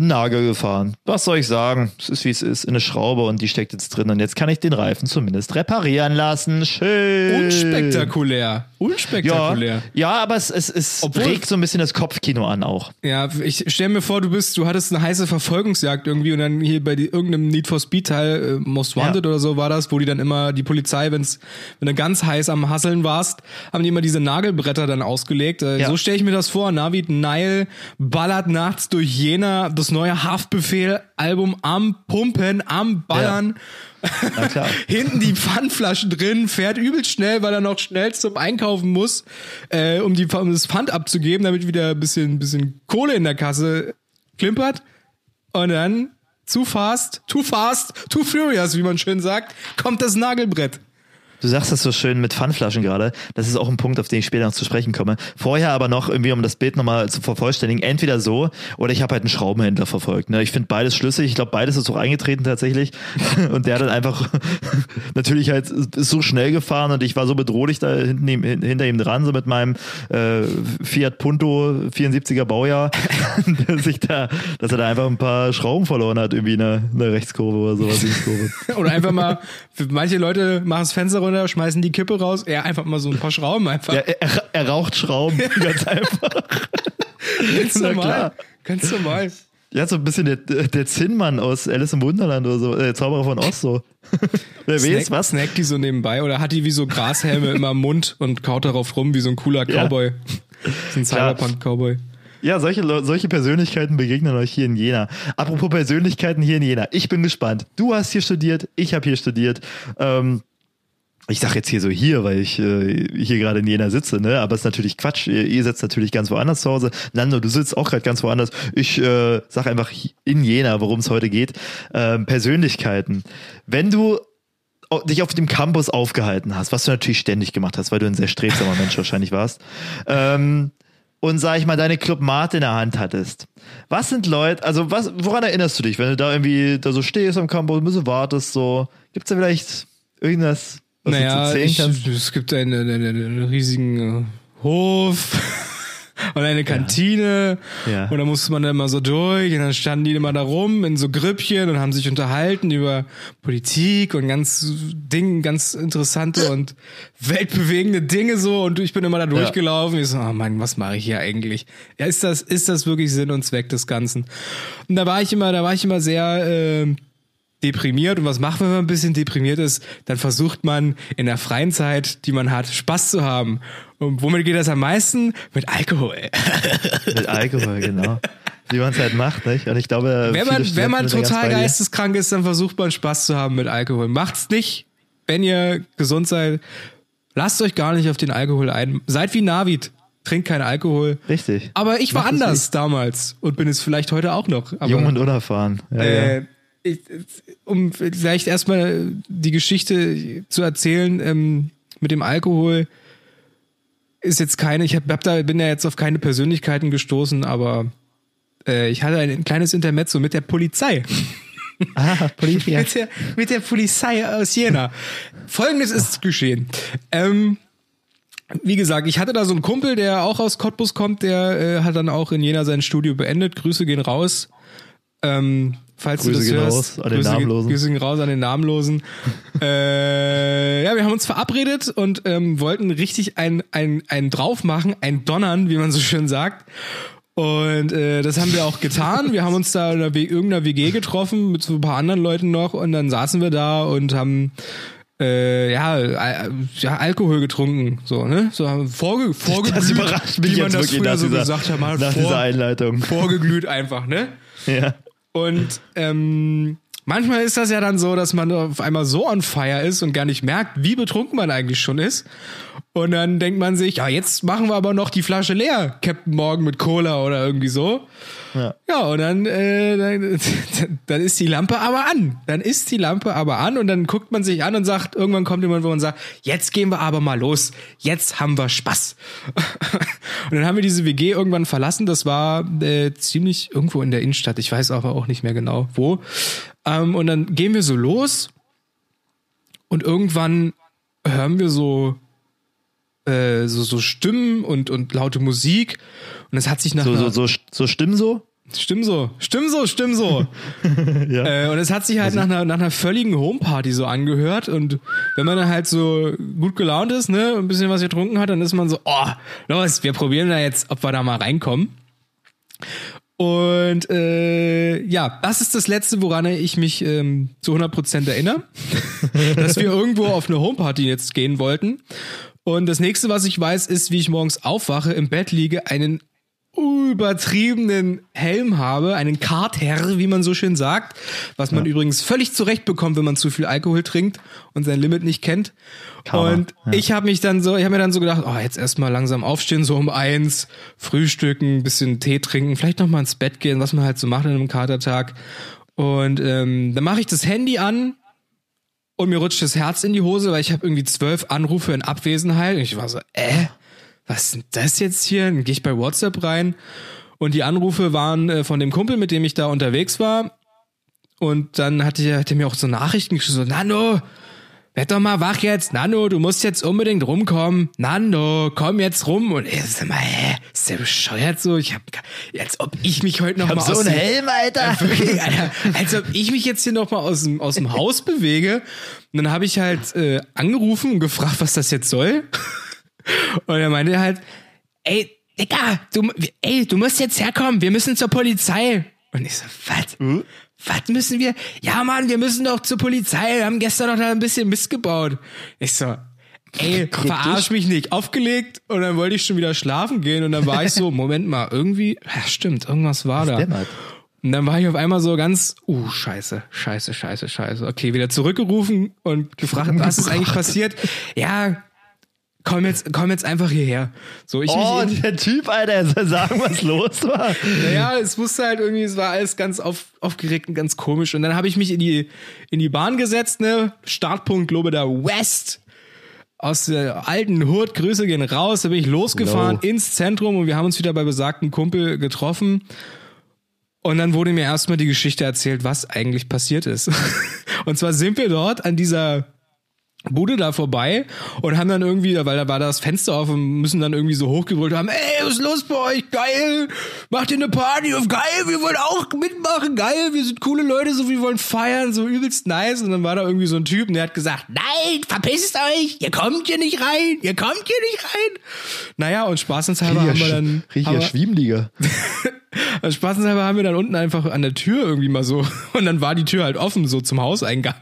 Nagel gefahren. Was soll ich sagen? Es ist wie es ist, in eine Schraube und die steckt jetzt drin und jetzt kann ich den Reifen zumindest reparieren lassen. Schön. Unspektakulär. Ja, Unspektakulär. ja, aber es, es, es Obwohl- regt so ein bisschen das Kopfkino an auch. Ja, ich stell mir vor, du bist, du hattest eine heiße Verfolgungsjagd irgendwie und dann hier bei die, irgendeinem Need for Speed Teil, äh, Most Wanted Ja. oder so war das, wo die dann immer die Polizei, wenn's, wenn du ganz heiß am Hasseln warst, haben die immer diese Nagelbretter dann ausgelegt. Äh, Ja. So stelle ich mir das vor. Navid Nile ballert nachts durch Jena das neue Haftbefehl-Album am Pumpen, am Ballern. Klar. Hinten die Pfandflaschen drin, fährt übelst schnell, weil er noch schnell zum Einkaufen muss, äh, um, die, um das Pfand abzugeben, damit wieder ein bisschen, bisschen Kohle in der Kasse klimpert. Und dann, zu fast, too fast, too furious, wie man schön sagt, kommt das Nagelbrett. Du sagst das so schön mit Pfandflaschen gerade. Das ist auch ein Punkt, auf den ich später noch zu sprechen komme. Vorher aber noch irgendwie, um das Bild nochmal zu vervollständigen, entweder so oder ich habe halt einen Schraubenhändler verfolgt. Ne? Ich finde beides schlüssig. Ich glaube, beides ist auch eingetreten tatsächlich. Und der hat dann einfach natürlich halt ist so schnell gefahren und ich war so bedrohlich da hinten ihm, hin- hinter ihm dran, so mit meinem äh, Fiat Punto 74er Baujahr, dass, ich da, dass er da einfach ein paar Schrauben verloren hat, irgendwie in der, in der Rechtskurve oder sowas. Oder einfach mal, manche Leute machen das Fenster runter, schmeißen die Kippe raus, er einfach mal so ein paar Schrauben einfach. Ja, er, er raucht Schrauben, ganz einfach. ganz normal. klar. Ganz normal. Ja, so ein bisschen der, der Zinnmann aus Alice im Wunderland oder so, der Zauberer von Oz so. Wer weiß was? Snackt die so nebenbei oder hat die wie so Grashelme immer im Mund und kaut darauf rum wie so ein cooler Ja. Cowboy. So ein. Cyberpunk-Cowboy. Ja, solche, solche Persönlichkeiten begegnen euch hier in Jena. Apropos Persönlichkeiten hier in Jena. Ich bin gespannt. Du hast hier studiert, ich habe hier studiert. Ähm, ich sag jetzt hier so hier, weil ich äh, hier gerade in Jena sitze, ne? Aber es ist natürlich Quatsch. Ihr, ihr sitzt natürlich ganz woanders zu Hause. Nando, du sitzt auch gerade ganz woanders. Ich äh, sag einfach in Jena, worum es heute geht. Ähm, Persönlichkeiten. Wenn du dich auf dem Campus aufgehalten hast, was du natürlich ständig gemacht hast, weil du ein sehr strebsamer Mensch wahrscheinlich warst, ähm, und sag ich mal, deine Club Mate in der Hand hattest. Was sind Leute, also was, woran erinnerst du dich, wenn du da irgendwie da so stehst am Campus, ein bisschen wartest, so, gibt's da vielleicht irgendwas, was Naja, ich, es gibt einen, einen, einen riesigen äh, Hof und eine Kantine Ja. und da musste man dann immer so durch und dann standen die immer da rum in so Grüppchen und haben sich unterhalten über Politik und ganz Dinge, ganz interessante und weltbewegende Dinge so und ich bin immer da durchgelaufen. Ich so, oh Mann, was mache ich hier eigentlich? Ja, ist das, ist das wirklich Sinn und Zweck des Ganzen? Und da war ich immer, da war ich immer sehr, äh, deprimiert und was macht man, wenn man ein bisschen deprimiert ist? Dann versucht man in der freien Zeit, die man hat, Spaß zu haben. Und womit geht das am meisten? Mit Alkohol. Mit Alkohol, genau. Wie man es halt macht, nicht? Und ich glaube, Wenn man, wenn man total geisteskrank ist, dann versucht man Spaß zu haben mit Alkohol. Macht's nicht, wenn ihr gesund seid. Lasst euch gar nicht auf den Alkohol ein. Seid wie Navid. Trinkt keinen Alkohol. Richtig. Aber ich war Macht es anders damals und bin es vielleicht heute auch noch. Aber, Jung und unerfahren. Ja, ja. Ich, um vielleicht erstmal die Geschichte zu erzählen, ähm, mit dem Alkohol ist jetzt keine, ich hab, hab da, bin ja jetzt auf keine Persönlichkeiten gestoßen, aber äh, ich hatte ein kleines Intermezzo mit der Polizei. Ah, Polizia. Mit, der, mit der Polizei aus Jena. Folgendes ist geschehen. Ähm, wie gesagt, ich hatte da so einen Kumpel, der auch aus Cottbus kommt, der äh, hat dann auch in Jena sein Studio beendet. Grüße gehen raus. Ähm, falls Grüße du das gehen hörst. raus an den Grüße, Namenlosen. Grüße gehen raus an den Namenlosen. äh, ja, wir haben uns verabredet und ähm, wollten richtig ein, ein, ein drauf machen, ein Donnern, wie man so schön sagt. Und äh, das haben wir auch getan. Wir haben uns da in einer W- irgendeiner WG getroffen mit so ein paar anderen Leuten noch und dann saßen wir da und haben äh, ja, Al ja, Alkohol getrunken, so, ne? So haben vorge vorgeglüht, Das überrascht mich wie man jetzt das wirklich früher nach, so dieser, gesagt hat, hat nach vor, dieser Einleitung. vorgeglüht einfach, ne? Ja. Und ähm, manchmal ist das ja dann so, dass man auf einmal so on fire ist und gar nicht merkt, wie betrunken man eigentlich schon ist. Und dann denkt man sich, ja, jetzt machen wir aber noch die Flasche leer, Captain Morgan mit Cola oder irgendwie so. Ja. Ja, und dann, äh, dann, dann ist die Lampe aber an. Dann ist die Lampe aber an und dann guckt man sich an und sagt, irgendwann kommt jemand, wo man sagt, jetzt gehen wir aber mal los. Jetzt haben wir Spaß. Und dann haben wir diese WG irgendwann verlassen. Das war äh, ziemlich irgendwo in der Innenstadt. Ich weiß aber auch nicht mehr genau wo. Ähm, und dann gehen wir so los und irgendwann hören wir so äh, so, so Stimmen und, und laute Musik. Und es hat sich nach So, so, so, so stimmen so? Stimm so, stimm so, stimm so. äh, und es hat sich halt nach einer, nach einer völligen Homeparty so angehört. Und wenn man dann halt so gut gelaunt ist, ne, ein bisschen was getrunken hat, dann ist man so, oh, los, wir probieren da jetzt, ob wir da mal reinkommen. Und äh, ja, das ist das Letzte, woran ich mich ähm, zu 100% erinnere. dass wir irgendwo auf eine Homeparty jetzt gehen wollten. Und das nächste, was ich weiß, ist, wie ich morgens aufwache, im Bett liege, einen übertriebenen Helm habe, einen Kartherr, wie man so schön sagt, was man übrigens völlig zurecht bekommt, wenn man zu viel Alkohol trinkt und sein Limit nicht kennt. Karma, Und ja. ich habe mich dann so, ich habe mir dann so gedacht, oh, jetzt erstmal langsam aufstehen, so um eins, frühstücken, bisschen Tee trinken, vielleicht noch mal ins Bett gehen, was man halt so macht an einem Katertag. Und ähm, dann mache ich das Handy an und mir rutscht das Herz in die Hose, weil ich habe irgendwie zwölf Anrufe in Abwesenheit. Und ich war so, äh, was ist denn das jetzt hier? Dann gehe ich bei WhatsApp rein und die Anrufe waren äh, von dem Kumpel, mit dem ich da unterwegs war. Und dann hatte hat er mir auch so Nachrichten geschrieben, so, Nano, werd doch mal wach jetzt. Nano, du musst jetzt unbedingt rumkommen. Nano, komm jetzt rum. Und ich sag mal, hä, ist der bescheuert so? Ich hab, als ob ich mich heute noch Hab mal so aus einen dem- Helm, Alter. Wirklich, Alter, als ob ich mich jetzt hier noch mal aus dem, aus dem Haus bewege. Und dann habe ich halt äh, angerufen und gefragt, was das jetzt soll. Und er meinte halt, ey, Digga, du, ey, du musst jetzt herkommen, wir müssen zur Polizei. Und ich so, was? Was müssen wir? Ja, Mann, wir müssen doch zur Polizei. Wir haben gestern noch da ein bisschen Mist gebaut. Ich so, ey, verarsch mich nicht. Aufgelegt und dann wollte ich schon wieder schlafen gehen und dann war ich so, Moment mal, irgendwie, ja, stimmt, irgendwas war da. dämmert. Und dann war ich auf einmal so ganz, uh, scheiße, scheiße, scheiße, scheiße. Okay, wieder zurückgerufen und gefragt, was ist eigentlich passiert? Ja, komm jetzt, komm jetzt einfach hierher. So, ich Oh, mich in, der Typ, Alter, er soll sagen, was los war. naja, es musste halt irgendwie, es war alles ganz auf, aufgeregt und ganz komisch. Und dann habe ich mich in die, in die Bahn gesetzt, ne? Startpunkt Globeda West. Aus der alten Hurt, Grüße gehen raus. Da bin ich losgefahren Hello. ins Zentrum und wir haben uns wieder bei besagten Kumpel getroffen. Und dann wurde mir erstmal die Geschichte erzählt, was eigentlich passiert ist. Und zwar sind wir dort an dieser Bude da vorbei und haben dann irgendwie, weil da war das Fenster auf und müssen dann irgendwie so hochgebrüllt haben, ey, was ist los bei euch? Geil! Macht ihr eine Party auf geil, wir wollen auch mitmachen, geil, wir sind coole Leute, so wir wollen feiern, so übelst nice. Und dann war da irgendwie so ein Typ und der hat gesagt, nein, verpisst euch, ihr kommt hier nicht rein, ihr kommt hier nicht rein. Naja, und spaßenshalber haben wir dann. Schwiemliga. also spaßenshalber haben wir dann unten einfach an der Tür irgendwie mal so und dann war die Tür halt offen so zum Hauseingang.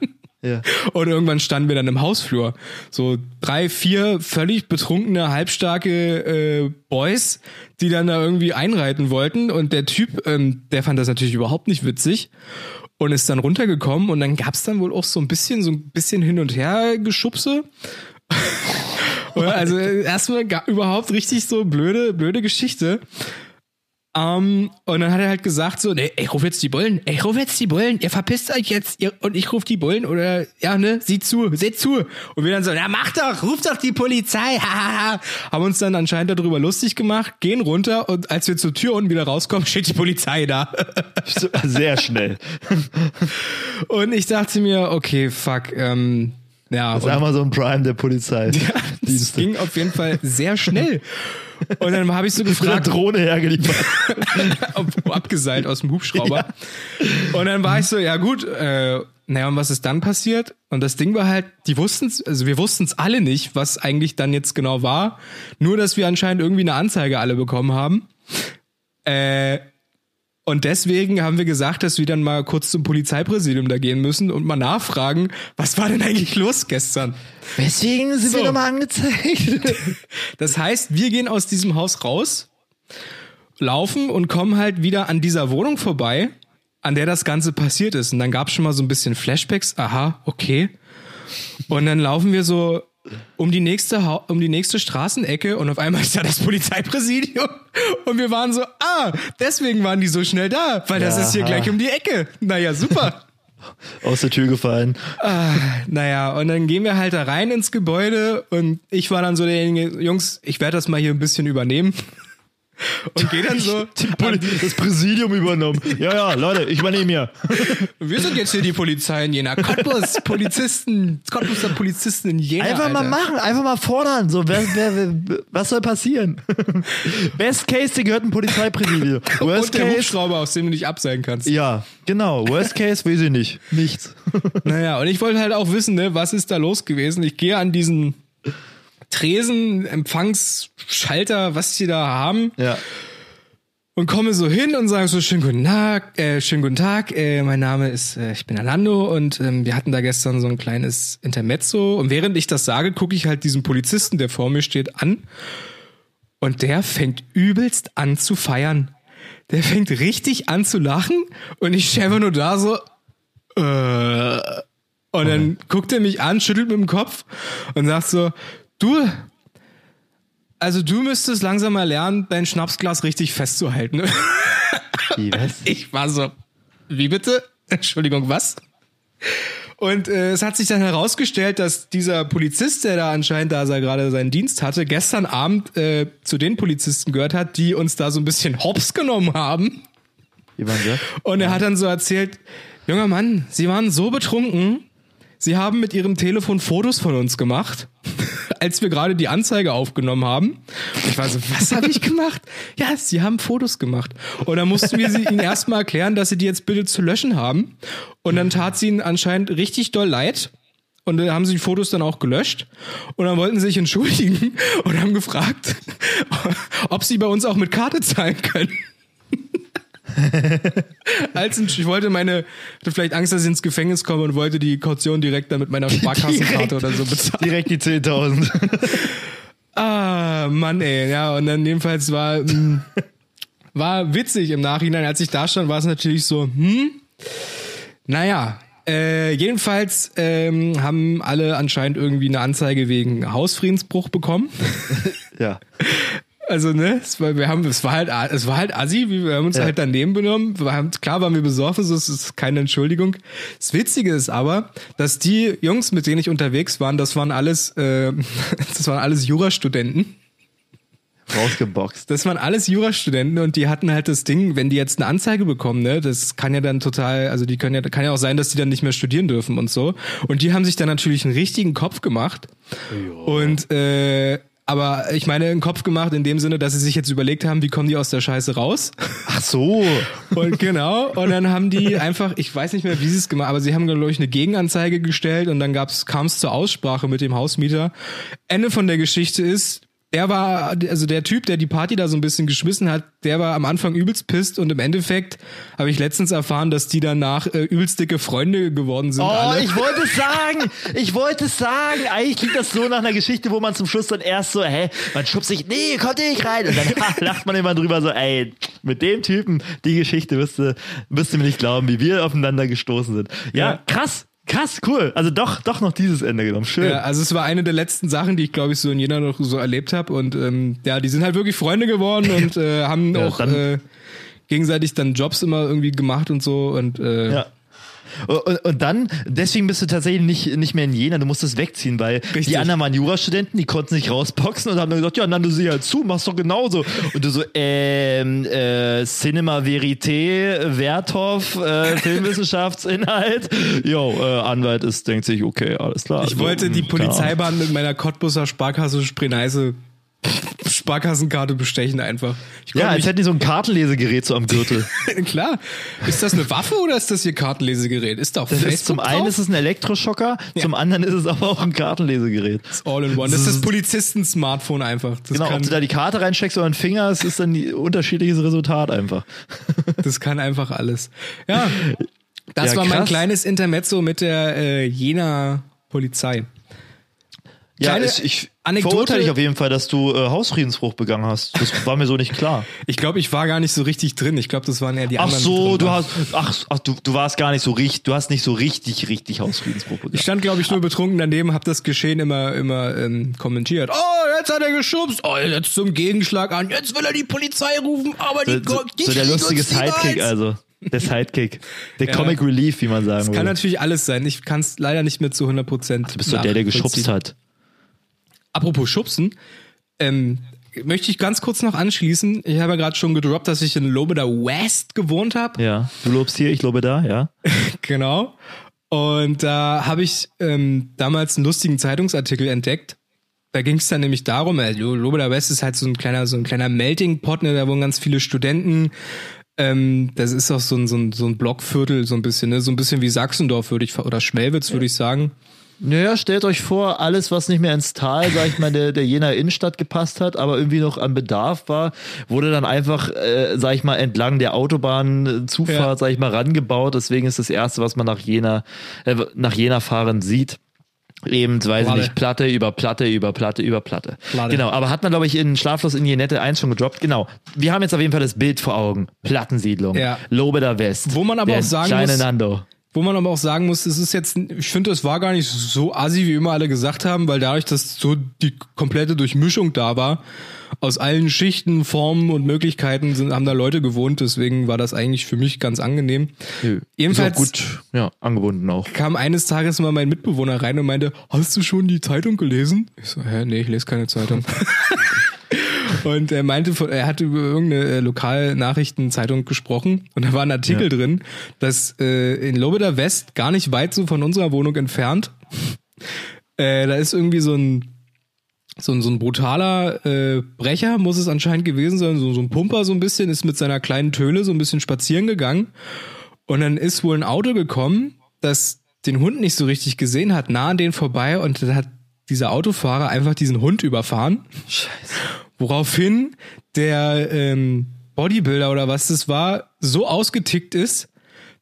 Ja. Und irgendwann standen wir dann im Hausflur. So drei, vier völlig betrunkene, halbstarke äh, Boys, die dann da irgendwie einreiten wollten. Und der Typ, ähm, der fand das natürlich überhaupt nicht witzig und ist dann runtergekommen. Und dann gab's dann wohl auch so ein bisschen, so ein bisschen hin und her Geschubse. Also äh, erstmal überhaupt richtig so blöde, blöde Geschichte. Ähm, und dann hat er halt gesagt so, nee, ich rufe jetzt die Bullen, ich rufe jetzt die Bullen, ihr verpisst euch jetzt ihr, und ich rufe die Bullen oder, ja, ne, sieh zu, seht zu. Und wir dann so, na mach doch, ruf doch die Polizei, hahaha. Haben uns dann anscheinend darüber lustig gemacht, gehen runter und als wir zur Tür unten wieder rauskommen, steht die Polizei da. Sehr schnell. Und ich dachte mir, okay, fuck, ähm, Ja, Das ist und- Amazon Prime der Polizei. das Dienste. ging auf jeden Fall sehr schnell. Und dann habe ich so Mit gefragt, Drohne hergeliefert. ab- abgeseilt aus dem Hubschrauber. Und dann war ich so, ja gut, äh, naja, und was ist dann passiert? Und das Ding war halt, die wussten also wir wussten es alle nicht, was eigentlich dann jetzt genau war. Nur, dass wir anscheinend irgendwie eine Anzeige alle bekommen haben. Äh, und deswegen haben wir gesagt, dass wir dann mal kurz zum Polizeipräsidium da gehen müssen und mal nachfragen, was war denn eigentlich los gestern? Weswegen sind So. wir nochmal angezeigt? Das heißt, wir gehen aus diesem Haus raus, laufen und kommen halt wieder an dieser Wohnung vorbei, an der das Ganze passiert ist. Und dann gab es schon mal so ein bisschen Flashbacks. Aha, okay. Und dann laufen wir so um die nächste ha um die nächste Straßenecke und auf einmal ist da das Polizeipräsidium und wir waren so, ah, deswegen waren die so schnell da, weil das Ja. ist hier gleich um die Ecke. Naja, super. Aus der Tür gefallen. Naja, und dann gehen wir halt da rein ins Gebäude und ich war dann so derjenige, Jungs, ich werde das mal hier ein bisschen übernehmen. Und gehe dann so. Das Präsidium übernommen. Ja, ja, Leute, ich übernehme hier. Wir sind jetzt hier die Polizei in Jena. Cottbus, Polizisten, Cottbuser Polizisten in Jena. Einfach mal Alter. machen, einfach mal fordern. So, wer, wer, wer, was soll passieren? Best Case, dir gehört ein Polizeipräsidium. Worst Und der Case, Hubschrauber, aus dem du nicht abseilen kannst. ja, genau. Worst Case, weiß ich nicht. Nichts. Naja, und ich wollte halt auch wissen, ne, was ist da los gewesen? Ich gehe an diesen Tresen, Empfangsschalter, was die da haben. Ja. und komme so hin und sage so schönen guten Tag, äh, schönen guten Tag, äh, mein Name ist, äh, ich bin Alando und ähm, wir hatten da gestern so ein kleines Intermezzo und während ich das sage, gucke ich halt diesen Polizisten, der vor mir steht, an und der fängt übelst an zu feiern. Der fängt richtig an zu lachen und ich stehe einfach nur da so äh, und dann guckt er mich an, schüttelt mit dem Kopf und sagt so, du, also du müsstest langsam mal lernen, dein Schnapsglas richtig festzuhalten. Wie, was? Ich war so, wie bitte? Entschuldigung, was? Und äh, es hat sich dann herausgestellt, dass dieser Polizist, der da anscheinend da er gerade seinen Dienst hatte, gestern Abend äh, zu den Polizisten gehört hat, die uns da so ein bisschen hops genommen haben. Wie waren sie? Und er hat dann so erzählt, junger Mann, Sie waren so betrunken, Sie haben mit Ihrem Telefon Fotos von uns gemacht, als wir gerade die Anzeige aufgenommen haben. Ich war so, was habe ich gemacht? Ja, Sie haben Fotos gemacht. Und dann mussten wir sie Ihnen erstmal erklären, dass Sie die jetzt bitte zu löschen haben. Und dann tat sie Ihnen anscheinend richtig doll leid. Und dann haben sie die Fotos dann auch gelöscht. Und dann wollten sie sich entschuldigen und haben gefragt, ob sie bei uns auch mit Karte zahlen können. Als ein, ich wollte meine, hatte vielleicht Angst, dass ich ins Gefängnis komme und wollte die Kaution direkt dann mit meiner Sparkassenkarte oder so bezahlen. Direkt die 10.000. Ah, Mann, ey. Ja, und dann jedenfalls war, mh, war witzig im Nachhinein. Als ich da stand, war es natürlich so, hm, naja. Äh, jedenfalls ähm, haben alle anscheinend irgendwie eine Anzeige wegen Hausfriedensbruch bekommen. ja. Also, ne, es war, wir haben, es war halt, es war halt assi, wir haben uns Ja. halt daneben benommen. Haben, klar waren wir besorgt, so, es ist keine Entschuldigung. Das Witzige ist aber, dass die Jungs, mit denen ich unterwegs war, das waren alles, äh, das waren alles Jurastudenten. Rausgeboxt. Das waren alles Jurastudenten und die hatten halt das Ding, wenn die jetzt eine Anzeige bekommen, ne, das kann ja dann total, also die können ja, kann ja auch sein, dass die dann nicht mehr studieren dürfen und so. Und die haben sich dann natürlich einen richtigen Kopf gemacht. Und äh, aber ich meine, einen Kopf gemacht in dem Sinne, dass sie sich jetzt überlegt haben, wie kommen die aus der Scheiße raus? Ach so. Und genau, und dann haben die einfach, ich weiß nicht mehr, wie sie es gemacht aber sie haben, glaube ich, eine Gegenanzeige gestellt und dann gab's, kam es zur Aussprache mit dem Hausmieter. Ende von der Geschichte ist, der war, also der Typ, der die Party da so ein bisschen geschmissen hat, der war am Anfang übelst pisst und im Endeffekt habe ich letztens erfahren, dass die danach äh, übelst dicke Freunde geworden sind. Oh, alle. ich wollte es sagen. Ich wollte es sagen. Eigentlich klingt das so nach einer Geschichte, wo man zum Schluss dann erst so, hä, man schubst sich, nee, ihr nicht rein. Und dann lacht man immer drüber so, ey, mit dem Typen, die Geschichte wirst du, wirst du mir nicht glauben, wie wir aufeinander gestoßen sind. Ja, Ja. krass. Krass, cool. Also doch, doch noch dieses Ende genommen. Schön. Ja, also es war eine der letzten Sachen, die ich glaube ich so in Jena noch so erlebt habe und ähm, ja, die sind halt wirklich Freunde geworden und äh, haben Ja, auch äh, gegenseitig dann Jobs immer irgendwie gemacht und so und äh, Ja. Und, und dann, deswegen bist du tatsächlich nicht, nicht mehr in Jena, du musst es wegziehen, weil Richtig. die anderen waren Jurastudenten, die konnten sich rausboxen und haben dann gesagt, ja, Nando, sieh halt zu, mach's doch genauso. Und du so, ähm, äh, Cinema Verité, Werthoff, äh, Filmwissenschaftsinhalt. Jo, äh, Anwalt ist, denkt sich, okay, alles klar. Ich So, wollte die. Polizeibahn mit meiner Cottbusser Sparkasse Spreneise Sparkassenkarte bestechen einfach. Ja, als hätten die so ein Kartenlesegerät so am Gürtel. klar. Ist das eine Waffe oder ist das hier Kartenlesegerät? Ist doch Das Facebook ist, zum drauf? einen ist es ein Elektroschocker, zum anderen ist es aber auch ein Kartenlesegerät. All in one. Das ist das Polizisten-Smartphone einfach. Das, Genau, ob du da die Karte reinsteckst oder einen Finger, es ist dann ein unterschiedliches Resultat einfach. das kann einfach alles. Ja, das Ja, war mein kleines Intermezzo mit der äh, Jena Polizei. Ja, Kleine ich, ich Anekdote- verurteile dich auf jeden Fall, dass du äh, Hausfriedensbruch begangen hast. Das war mir so nicht klar. Ich glaube, ich war gar nicht so richtig drin. Ich glaube, das waren eher die Ach anderen. so, du hast, ach, ach du, du warst gar nicht so richtig, du hast nicht so richtig, richtig Hausfriedensbruch begangen. Ich stand, glaube ich, nur betrunken daneben, habe das Geschehen immer, immer ähm, kommentiert. Oh, jetzt hat er geschubst. Oh, jetzt zum Gegenschlag an. Jetzt will er die Polizei rufen. Aber die, so, die so der lustige. Sidekick also. Der Sidekick. Der Ja. Comic Relief, wie man sagen Das kann würde. natürlich alles sein. Ich kann es leider nicht mehr zu 100 Prozent. Du bist doch der, der geschubst hat. Apropos Schubsen, ähm, möchte ich ganz kurz noch anschließen. Ich habe ja gerade schon gedroppt, dass ich in Lobeda West gewohnt habe. Ja. Du lobst hier, ich lobe da, ja. Genau. Und da habe ich ähm, damals einen lustigen Zeitungsartikel entdeckt. Da ging es dann nämlich darum, äh, Lo- Lobeda West ist halt so ein kleiner, so ein kleiner Melting Pot, ne, da wohnen ganz viele Studenten. Ähm, das ist auch so ein, so ein, so ein Blockviertel, so ein bisschen, ne? so ein bisschen wie Sachsendorf, würde ich, oder Schmelwitz, würde ich sagen. Naja, stellt euch vor, alles, was nicht mehr ins Tal, sag ich mal, der, der Jener Innenstadt gepasst hat, aber irgendwie noch an Bedarf war, wurde dann einfach, äh, sag ich mal, entlang der Autobahnzufahrt, Ja. sag ich mal, rangebaut. Deswegen ist das Erste, was man nach Jena, äh, nach Jena fahren sieht. Eben, weiß ich Platte. nicht, Platte über Platte über Platte über Platte. Platte. Genau, aber hat man, glaube ich, in Schlaflos in Jenette 1 schon gedroppt. Genau. Wir haben jetzt auf jeden Fall das Bild vor Augen. Plattensiedlung. Ja. Lobeda West. Wo man aber der auch sagen muss- Nando. Wo man aber auch sagen muss, es ist jetzt, ich finde, es war gar nicht so assi, wie immer alle gesagt haben, weil dadurch, dass so die komplette Durchmischung da war, aus allen Schichten, Formen und Möglichkeiten sind, haben da Leute gewohnt, deswegen war das eigentlich für mich ganz angenehm. Ist auch gut, ja, angebunden auch. Kam eines Tages mal mein Mitbewohner rein und meinte, hast du schon die Zeitung gelesen? Ich so, hä, nee, ich lese keine Zeitung. und er meinte, er hatte über irgendeine äh, Lokalnachrichtenzeitung gesprochen und da war ein Artikel Ja. drin, dass äh, in Lobeda West, gar nicht weit so von unserer Wohnung entfernt, äh, da ist irgendwie so ein so ein, so ein brutaler äh, Brecher muss es anscheinend gewesen sein, so, so ein Pumper so ein bisschen, ist mit seiner kleinen Töle so ein bisschen spazieren gegangen und dann ist wohl ein Auto gekommen, das den Hund nicht so richtig gesehen hat, nah an den vorbei und dann hat dieser Autofahrer einfach diesen Hund überfahren. Scheiße. Woraufhin der ähm, Bodybuilder oder was das war, so ausgetickt ist,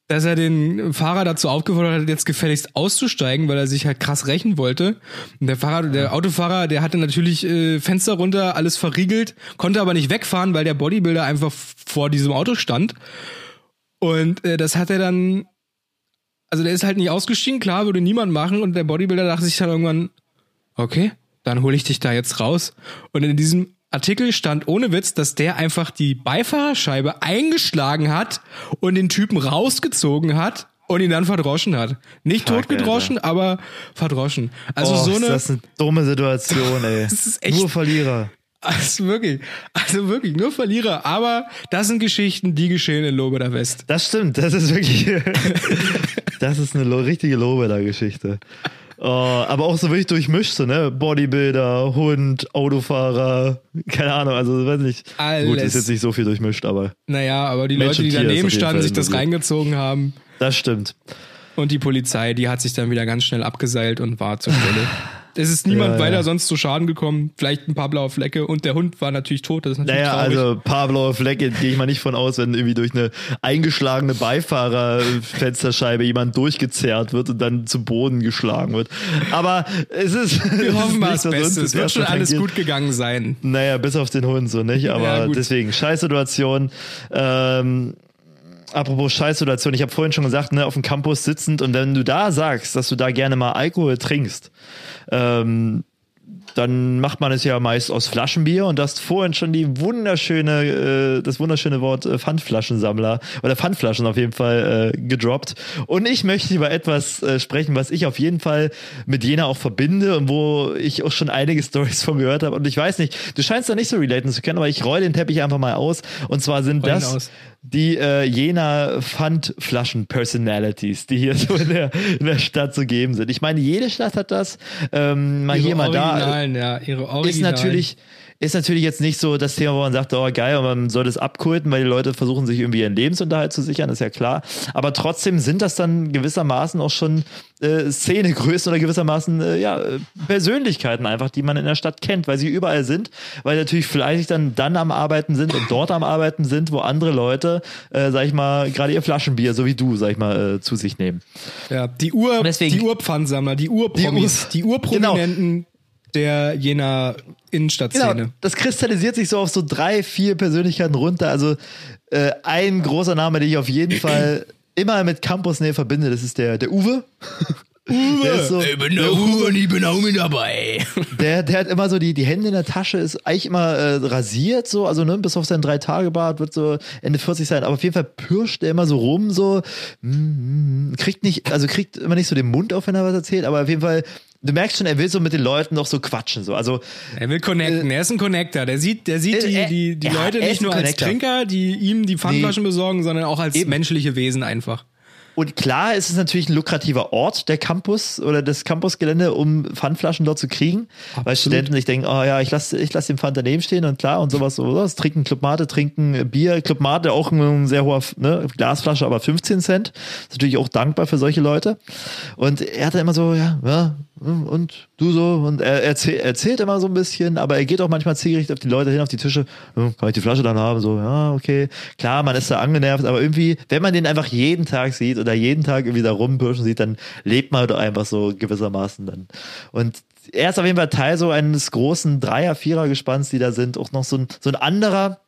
dass er den Fahrer dazu aufgefordert hat, jetzt gefälligst auszusteigen, weil er sich halt krass rächen wollte. Und der Fahrer, der Autofahrer, der hatte natürlich äh, Fenster runter, alles verriegelt, konnte aber nicht wegfahren, weil der Bodybuilder einfach vor diesem Auto stand. Und äh, das hat er dann, also der ist halt nicht ausgestiegen, klar, würde niemand machen. Und der Bodybuilder dachte sich dann irgendwann, okay, dann hole ich dich da jetzt raus. Und in diesem Artikel stand ohne Witz, dass der einfach die Beifahrerscheibe eingeschlagen hat und den Typen rausgezogen hat und ihn dann verdroschen hat. Nicht Fuck, totgedroschen, aber verdroschen. Also oh, so ist eine. das eine dumme Situation, ey. Das ist echt- Nur Verlierer. Also wirklich, also wirklich, nur Verlierer. Aber das sind Geschichten, die geschehen in Lobeda West. Das stimmt, das ist wirklich, das ist eine richtige Lobeda-Geschichte. Oh, aber auch so wirklich durchmischt, so, ne? Bodybuilder, Hund, Autofahrer, keine Ahnung, also weiß nicht. Alles. Gut, ist jetzt nicht so viel durchmischt, aber Naja, aber die Mensch Leute, die daneben standen, sich das reingezogen haben. das stimmt. Und die Polizei, die hat sich dann wieder ganz schnell abgeseilt und war zur Stelle. Es ist niemand Ja, ja. weiter sonst zu Schaden gekommen. Vielleicht ein paar blaue Flecke und der Hund war natürlich tot. Das ist natürlich Naja, traurig. also paar blaue Flecke gehe ich mal nicht von aus, wenn irgendwie durch eine eingeschlagene Beifahrerfensterscheibe jemand durchgezerrt wird und dann zu Boden geschlagen wird. Aber es ist. wir hoffen mal das Beste. Es wird schon alles gut gegangen sein. Naja, bis auf den Hund so nicht, aber Ja, deswegen, Scheißsituation. Ähm, apropos Scheißsituation, ich habe vorhin schon gesagt, ne, auf dem Campus sitzend und wenn du da sagst, dass du da gerne mal Alkohol trinkst, ähm, dann macht man es ja meist aus Flaschenbier und du hast vorhin schon die wunderschöne, äh, das wunderschöne Wort äh, Pfandflaschensammler oder Pfandflaschen auf jeden Fall äh, gedroppt. Und ich möchte über etwas äh, sprechen, was ich auf jeden Fall mit Jena auch verbinde und wo ich auch schon einige Stories von gehört habe. Und ich weiß nicht, du scheinst da nicht so relaten zu können, aber ich roll den Teppich einfach mal aus. Und zwar sind Roll ihn das aus. Die äh, Jena Pfandflaschen-Personalities, die hier so in der, in der Stadt so geben sind. Ich meine, jede Stadt hat das. Ähm, mal Ihre hier, mal da. Ja, ihre Originalen. Ist natürlich, ist natürlich jetzt nicht so das Thema, wo man sagt, oh geil, und man soll das abkulten, weil die Leute versuchen, sich irgendwie ihren Lebensunterhalt zu sichern, ist ja klar. Aber trotzdem sind das dann gewissermaßen auch schon äh, Szenegrößen oder gewissermaßen äh, ja, Persönlichkeiten einfach, die man in der Stadt kennt, weil sie überall sind, weil sie natürlich fleißig dann, dann am Arbeiten sind und dort am Arbeiten sind, wo andere Leute, äh, sag ich mal, gerade ihr Flaschenbier, so wie du, sag ich mal, äh, zu sich nehmen. Ja, die Ur, Deswegen- die Urpfandsammler, die Urpromis, Ur- die Urprominenten der Jena Innenstadtszene. Genau, das kristallisiert sich so auf so drei, vier Persönlichkeiten runter. Also äh, ein großer Name, den ich auf jeden Fall immer mit Campusnähe verbinde, das ist der, der Uwe. Der, ist so, Ich bin der Uwe und ich bin auch mit dabei. der, der hat immer so die, die Hände in der Tasche, ist eigentlich immer äh, rasiert, so, also ne, bis auf sein Drei-Tage-Bart wird so Ende 40 sein, aber auf jeden Fall pirscht er immer so rum, so, mm, mm, kriegt nicht, also kriegt immer nicht so den Mund auf, wenn er was erzählt, aber auf jeden Fall, du merkst schon, er will so mit den Leuten noch so quatschen, so, also Er will connecten, er ist ein Connector. Der sieht, der sieht die, Äh, die, die ja, Leute nicht nur als. Trinker, die ihm die Pfandflaschen besorgen, sondern auch als Eben. menschliche Wesen einfach. Und klar ist es natürlich ein lukrativer Ort, der Campus oder das Campusgelände, um Pfandflaschen dort zu kriegen. Weil Studenten sich denken, oh ja, ich lasse ich lass den Pfand daneben stehen und klar und sowas, sowas. Trinken Club Mate, trinken Bier. Club Mate auch ein sehr hoher ne, Glasflasche, aber 15 Cent. Ist natürlich auch dankbar für solche Leute. Und er hat dann immer so, ja, ja, und du so. Und er erzählt, erzählt immer so ein bisschen, aber er geht auch manchmal zielgerichtet auf die Leute hin, auf die Tische. Kann ich die Flasche dann haben? So, ja, okay. Klar, man ist da angenervt, aber irgendwie, wenn man den einfach jeden Tag sieht oder jeden Tag irgendwie da rumpirschen sieht, dann lebt man doch einfach so gewissermaßen dann. Und er ist auf jeden Fall Teil so eines großen Dreier-, Vierer-Gespanns, die da sind. Auch noch so ein, so ein anderer,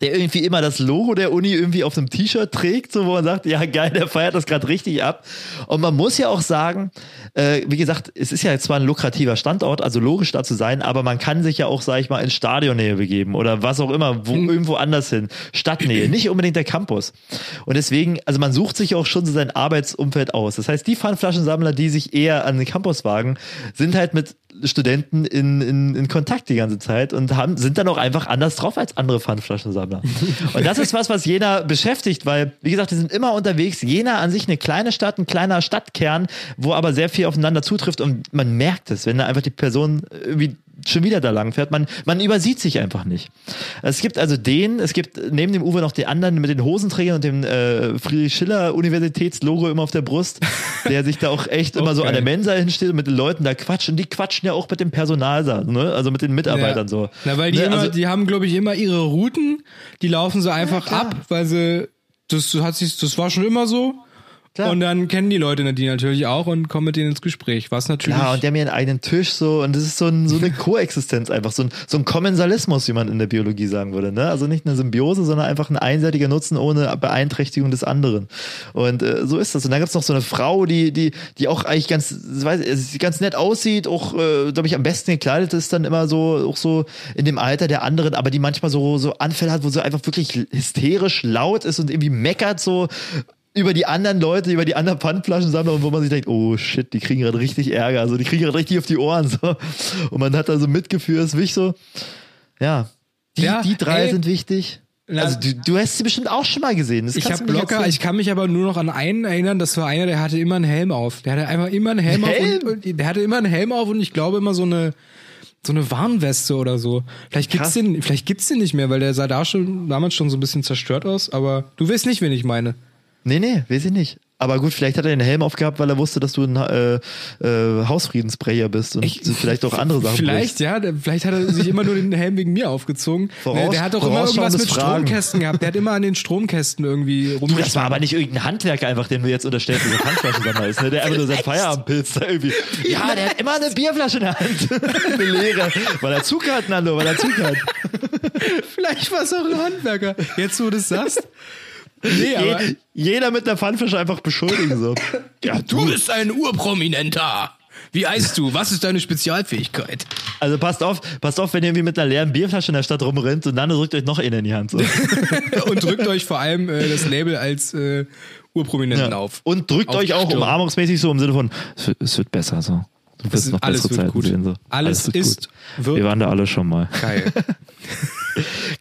der irgendwie immer das Logo der Uni irgendwie auf einem T-Shirt trägt, so wo man sagt, ja geil, der feiert das gerade richtig ab. Und man muss ja auch sagen, äh, wie gesagt, es ist ja jetzt zwar ein lukrativer Standort, also logisch da zu sein, aber man kann sich ja auch, sag ich mal, in Stadionnähe begeben oder was auch immer, wo, irgendwo anders hin. Stadtnähe, nicht unbedingt der Campus. Und deswegen, also man sucht sich auch schon so sein Arbeitsumfeld aus. Das heißt, die Pfandflaschensammler, die sich eher an den Campus wagen, sind halt mit Studenten in, in, in Kontakt die ganze Zeit und haben, sind dann auch einfach anders drauf als andere Pfandflaschensammler. Und das ist was, was Jena beschäftigt, weil, wie gesagt, die sind immer unterwegs. Jena an sich eine kleine Stadt, ein kleiner Stadtkern, wo aber sehr viel aufeinander zutrifft und man merkt es, wenn da einfach die Person irgendwie schon wieder da lang fährt. Man, man übersieht sich einfach nicht. Es gibt also den, es gibt neben dem Uwe noch den anderen mit den Hosenträgern und dem äh, Friedrich Schiller Universitätslogo immer auf der Brust, der sich da auch echt immer so an der Mensa hinsteht und mit den Leuten da quatscht. Und die quatschen ja auch mit dem Personal, ne? also mit den Mitarbeitern ja. so. Na, weil die ne? immer, also, die haben, glaube ich, immer ihre Routen, die laufen so einfach klar. ab, weil sie, das hat sich, das war schon immer so. Klar. Und dann kennen die Leute die natürlich auch und kommen mit denen ins Gespräch, was natürlich. Ja, und die haben ihren eigenen Tisch so und das ist so, ein, so eine Koexistenz einfach, so ein, so ein Kommensalismus, wie man in der Biologie sagen würde. Ne? Also nicht eine Symbiose, sondern einfach ein einseitiger Nutzen ohne Beeinträchtigung des anderen. Und äh, so ist das. Und dann gibt's noch so eine Frau, die, die, die auch eigentlich ganz, weiß, ganz nett aussieht, auch, äh, glaube ich, am besten gekleidet ist, dann immer so, auch so in dem Alter der anderen, aber die manchmal so, so Anfälle hat, wo sie einfach wirklich hysterisch laut ist und irgendwie meckert so über die anderen Leute, über die anderen Pfandflaschensammler und wo man sich denkt, oh shit, die kriegen gerade richtig Ärger, also die kriegen gerade richtig auf die Ohren so. Und man hat da so Mitgefühl, ist wichtig so. Ja, die, Ja, die drei ey. sind wichtig. Na, also du, du hast sie bestimmt auch schon mal gesehen. Das ich habe locker, ich kann mich aber nur noch an einen erinnern, das war einer, der hatte immer einen Helm auf. Der hatte einfach immer einen Helm, Helm? auf und, und der hatte immer einen Helm auf und ich glaube immer so eine so eine Warnweste oder so. Vielleicht gibt's Krass. den, vielleicht gibt's den nicht mehr, weil der sah da schon damals schon so ein bisschen zerstört aus, aber du weißt nicht, wen ich meine. Nee, nee, weiß ich nicht. Aber gut, vielleicht hat er den Helm aufgehabt, weil er wusste, dass du ein äh, äh, Hausfriedensbrecher bist und vielleicht auch andere Sachen. Vielleicht, ja, der, vielleicht hat er sich immer nur den Helm wegen mir aufgezogen. Voraus- der hat doch immer irgendwas mit Fragen. Stromkästen gehabt. Der hat immer an den Stromkästen irgendwie rumgeschraubt. das war aber nicht irgendein Handwerker einfach, den du jetzt unterstellst, dass er Pfandflaschensammler ist, ne? Der einfach nur sein Feierabendpilz da irgendwie. Ja, der hat immer eine Bierflasche in der Hand. eine leere. Weil er Zug hat, Nando, weil er Zug hat. Vielleicht war es auch ein Handwerker. Jetzt, wo du das sagst. Nee, aber Je, jeder mit einer Pfandflasche einfach beschuldigen, so. Ja, du bist ein Urprominenter. Wie heißt du? Was ist deine Spezialfähigkeit? Also passt auf, passt auf, wenn ihr irgendwie mit einer leeren Bierflasche in der Stadt rumrennt und dann drückt euch noch eine in die Hand. So. Und drückt euch vor allem äh, das Label als äh, Urprominenten auf. Und drückt Auf euch auch Stirn. umarmungsmäßig so im Sinne von, es wird, es wird besser so. Du wirst ist- noch alles bessere wird Zeiten gut. sehen. So. Alles wird ist- gut. Wir waren da alle schon mal. Geil.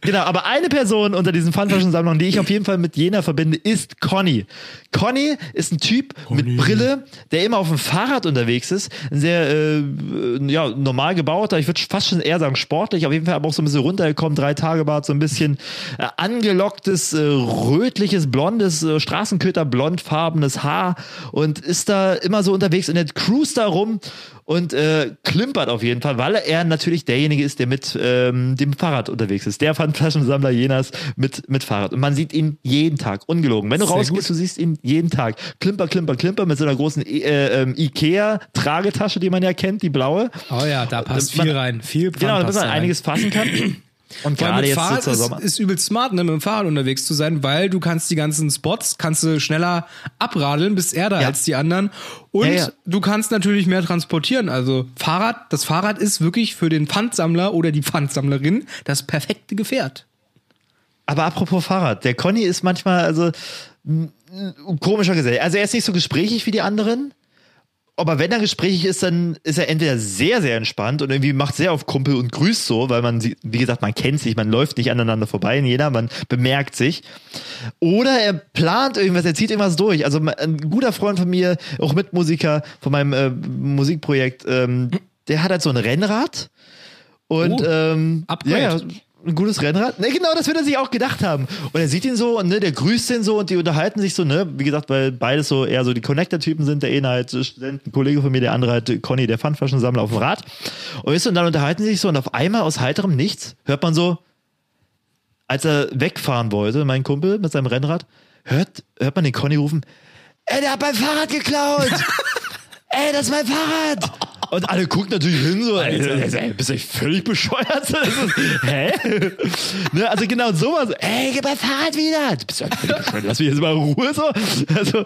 Genau, aber eine Person unter diesen Pfandflaschensammlungen, die ich auf jeden Fall mit Jena verbinde, ist Conny. Conny ist ein Typ mit Brille, der immer auf dem Fahrrad unterwegs ist. Ein sehr äh, ja, normal gebauter, ich würde fast schon eher sagen sportlich, auf jeden Fall aber auch so ein bisschen runtergekommen, drei Tage Bart, so ein bisschen äh, angelocktes, äh, rötliches, blondes, äh, Straßenköter, blondfarbenes Haar und ist da immer so unterwegs und er cruist da rum und äh, klimpert auf jeden Fall, weil er natürlich derjenige ist, der mit ähm, dem Fahrrad unterwegs ist. Der Pfandflaschensammler Jenas mit, mit Fahrrad. Und man sieht ihn jeden Tag, ungelogen. Wenn du Sehr rausgehst, gut. du siehst ihn jeden Tag. Klimper, klimper, klimper mit so einer großen äh, ähm, Ikea-Tragetasche, die man ja kennt, die blaue. Oh ja, da passt Man- viel rein. Viel Pfand Genau, damit man rein. einiges fassen kann. Und Vor allem gerade mit jetzt Fahrrad ist, ist übelst smart, ne, mit dem Fahrrad unterwegs zu sein, weil du kannst die ganzen Spots, kannst du schneller abradeln, bist eher da Ja. als die anderen. Und Ja, ja. du kannst natürlich mehr transportieren. Also Fahrrad, das Fahrrad ist wirklich für den Pfandsammler oder die Pfandsammlerin das perfekte Gefährt. Aber apropos Fahrrad, der Conny ist manchmal also komischer Gesell. Also er ist nicht so gesprächig wie die anderen. Aber wenn er gesprächig ist, dann ist er entweder sehr, sehr entspannt und irgendwie macht sehr auf Kumpel und grüßt so, weil man, wie gesagt, man kennt sich, man läuft nicht aneinander vorbei in jeder, man bemerkt sich. Oder er plant irgendwas, er zieht irgendwas durch. Also ein guter Freund von mir, auch Mitmusiker von meinem äh, Musikprojekt, ähm, der hat halt so ein Rennrad. Und Oh, ähm, Upgrade. ja, ein gutes Rennrad. Ne, genau, das wird er sich auch gedacht haben. Und er sieht ihn so und ne, der grüßt den so und die unterhalten sich so, ne, wie gesagt, weil beides so eher so die Connector-Typen sind. Der eine halt Student, ein Kollege von mir, der andere halt Conny, der Pfandflaschensammler auf dem Rad. Und, weißt du, und dann unterhalten sie sich so und auf einmal aus heiterem Nichts hört man so, als er wegfahren wollte, mein Kumpel mit seinem Rennrad, hört, hört man den Conny rufen, ey, der hat mein Fahrrad geklaut! ey, das ist mein Fahrrad! Und alle gucken natürlich hin, so, ey, bist du völlig bescheuert? Ist, hä? ne, also genau sowas, ey, gib mein Fahrrad wieder! Du bist ja völlig bescheuert, lass mich jetzt mal in Ruhe, so. Also,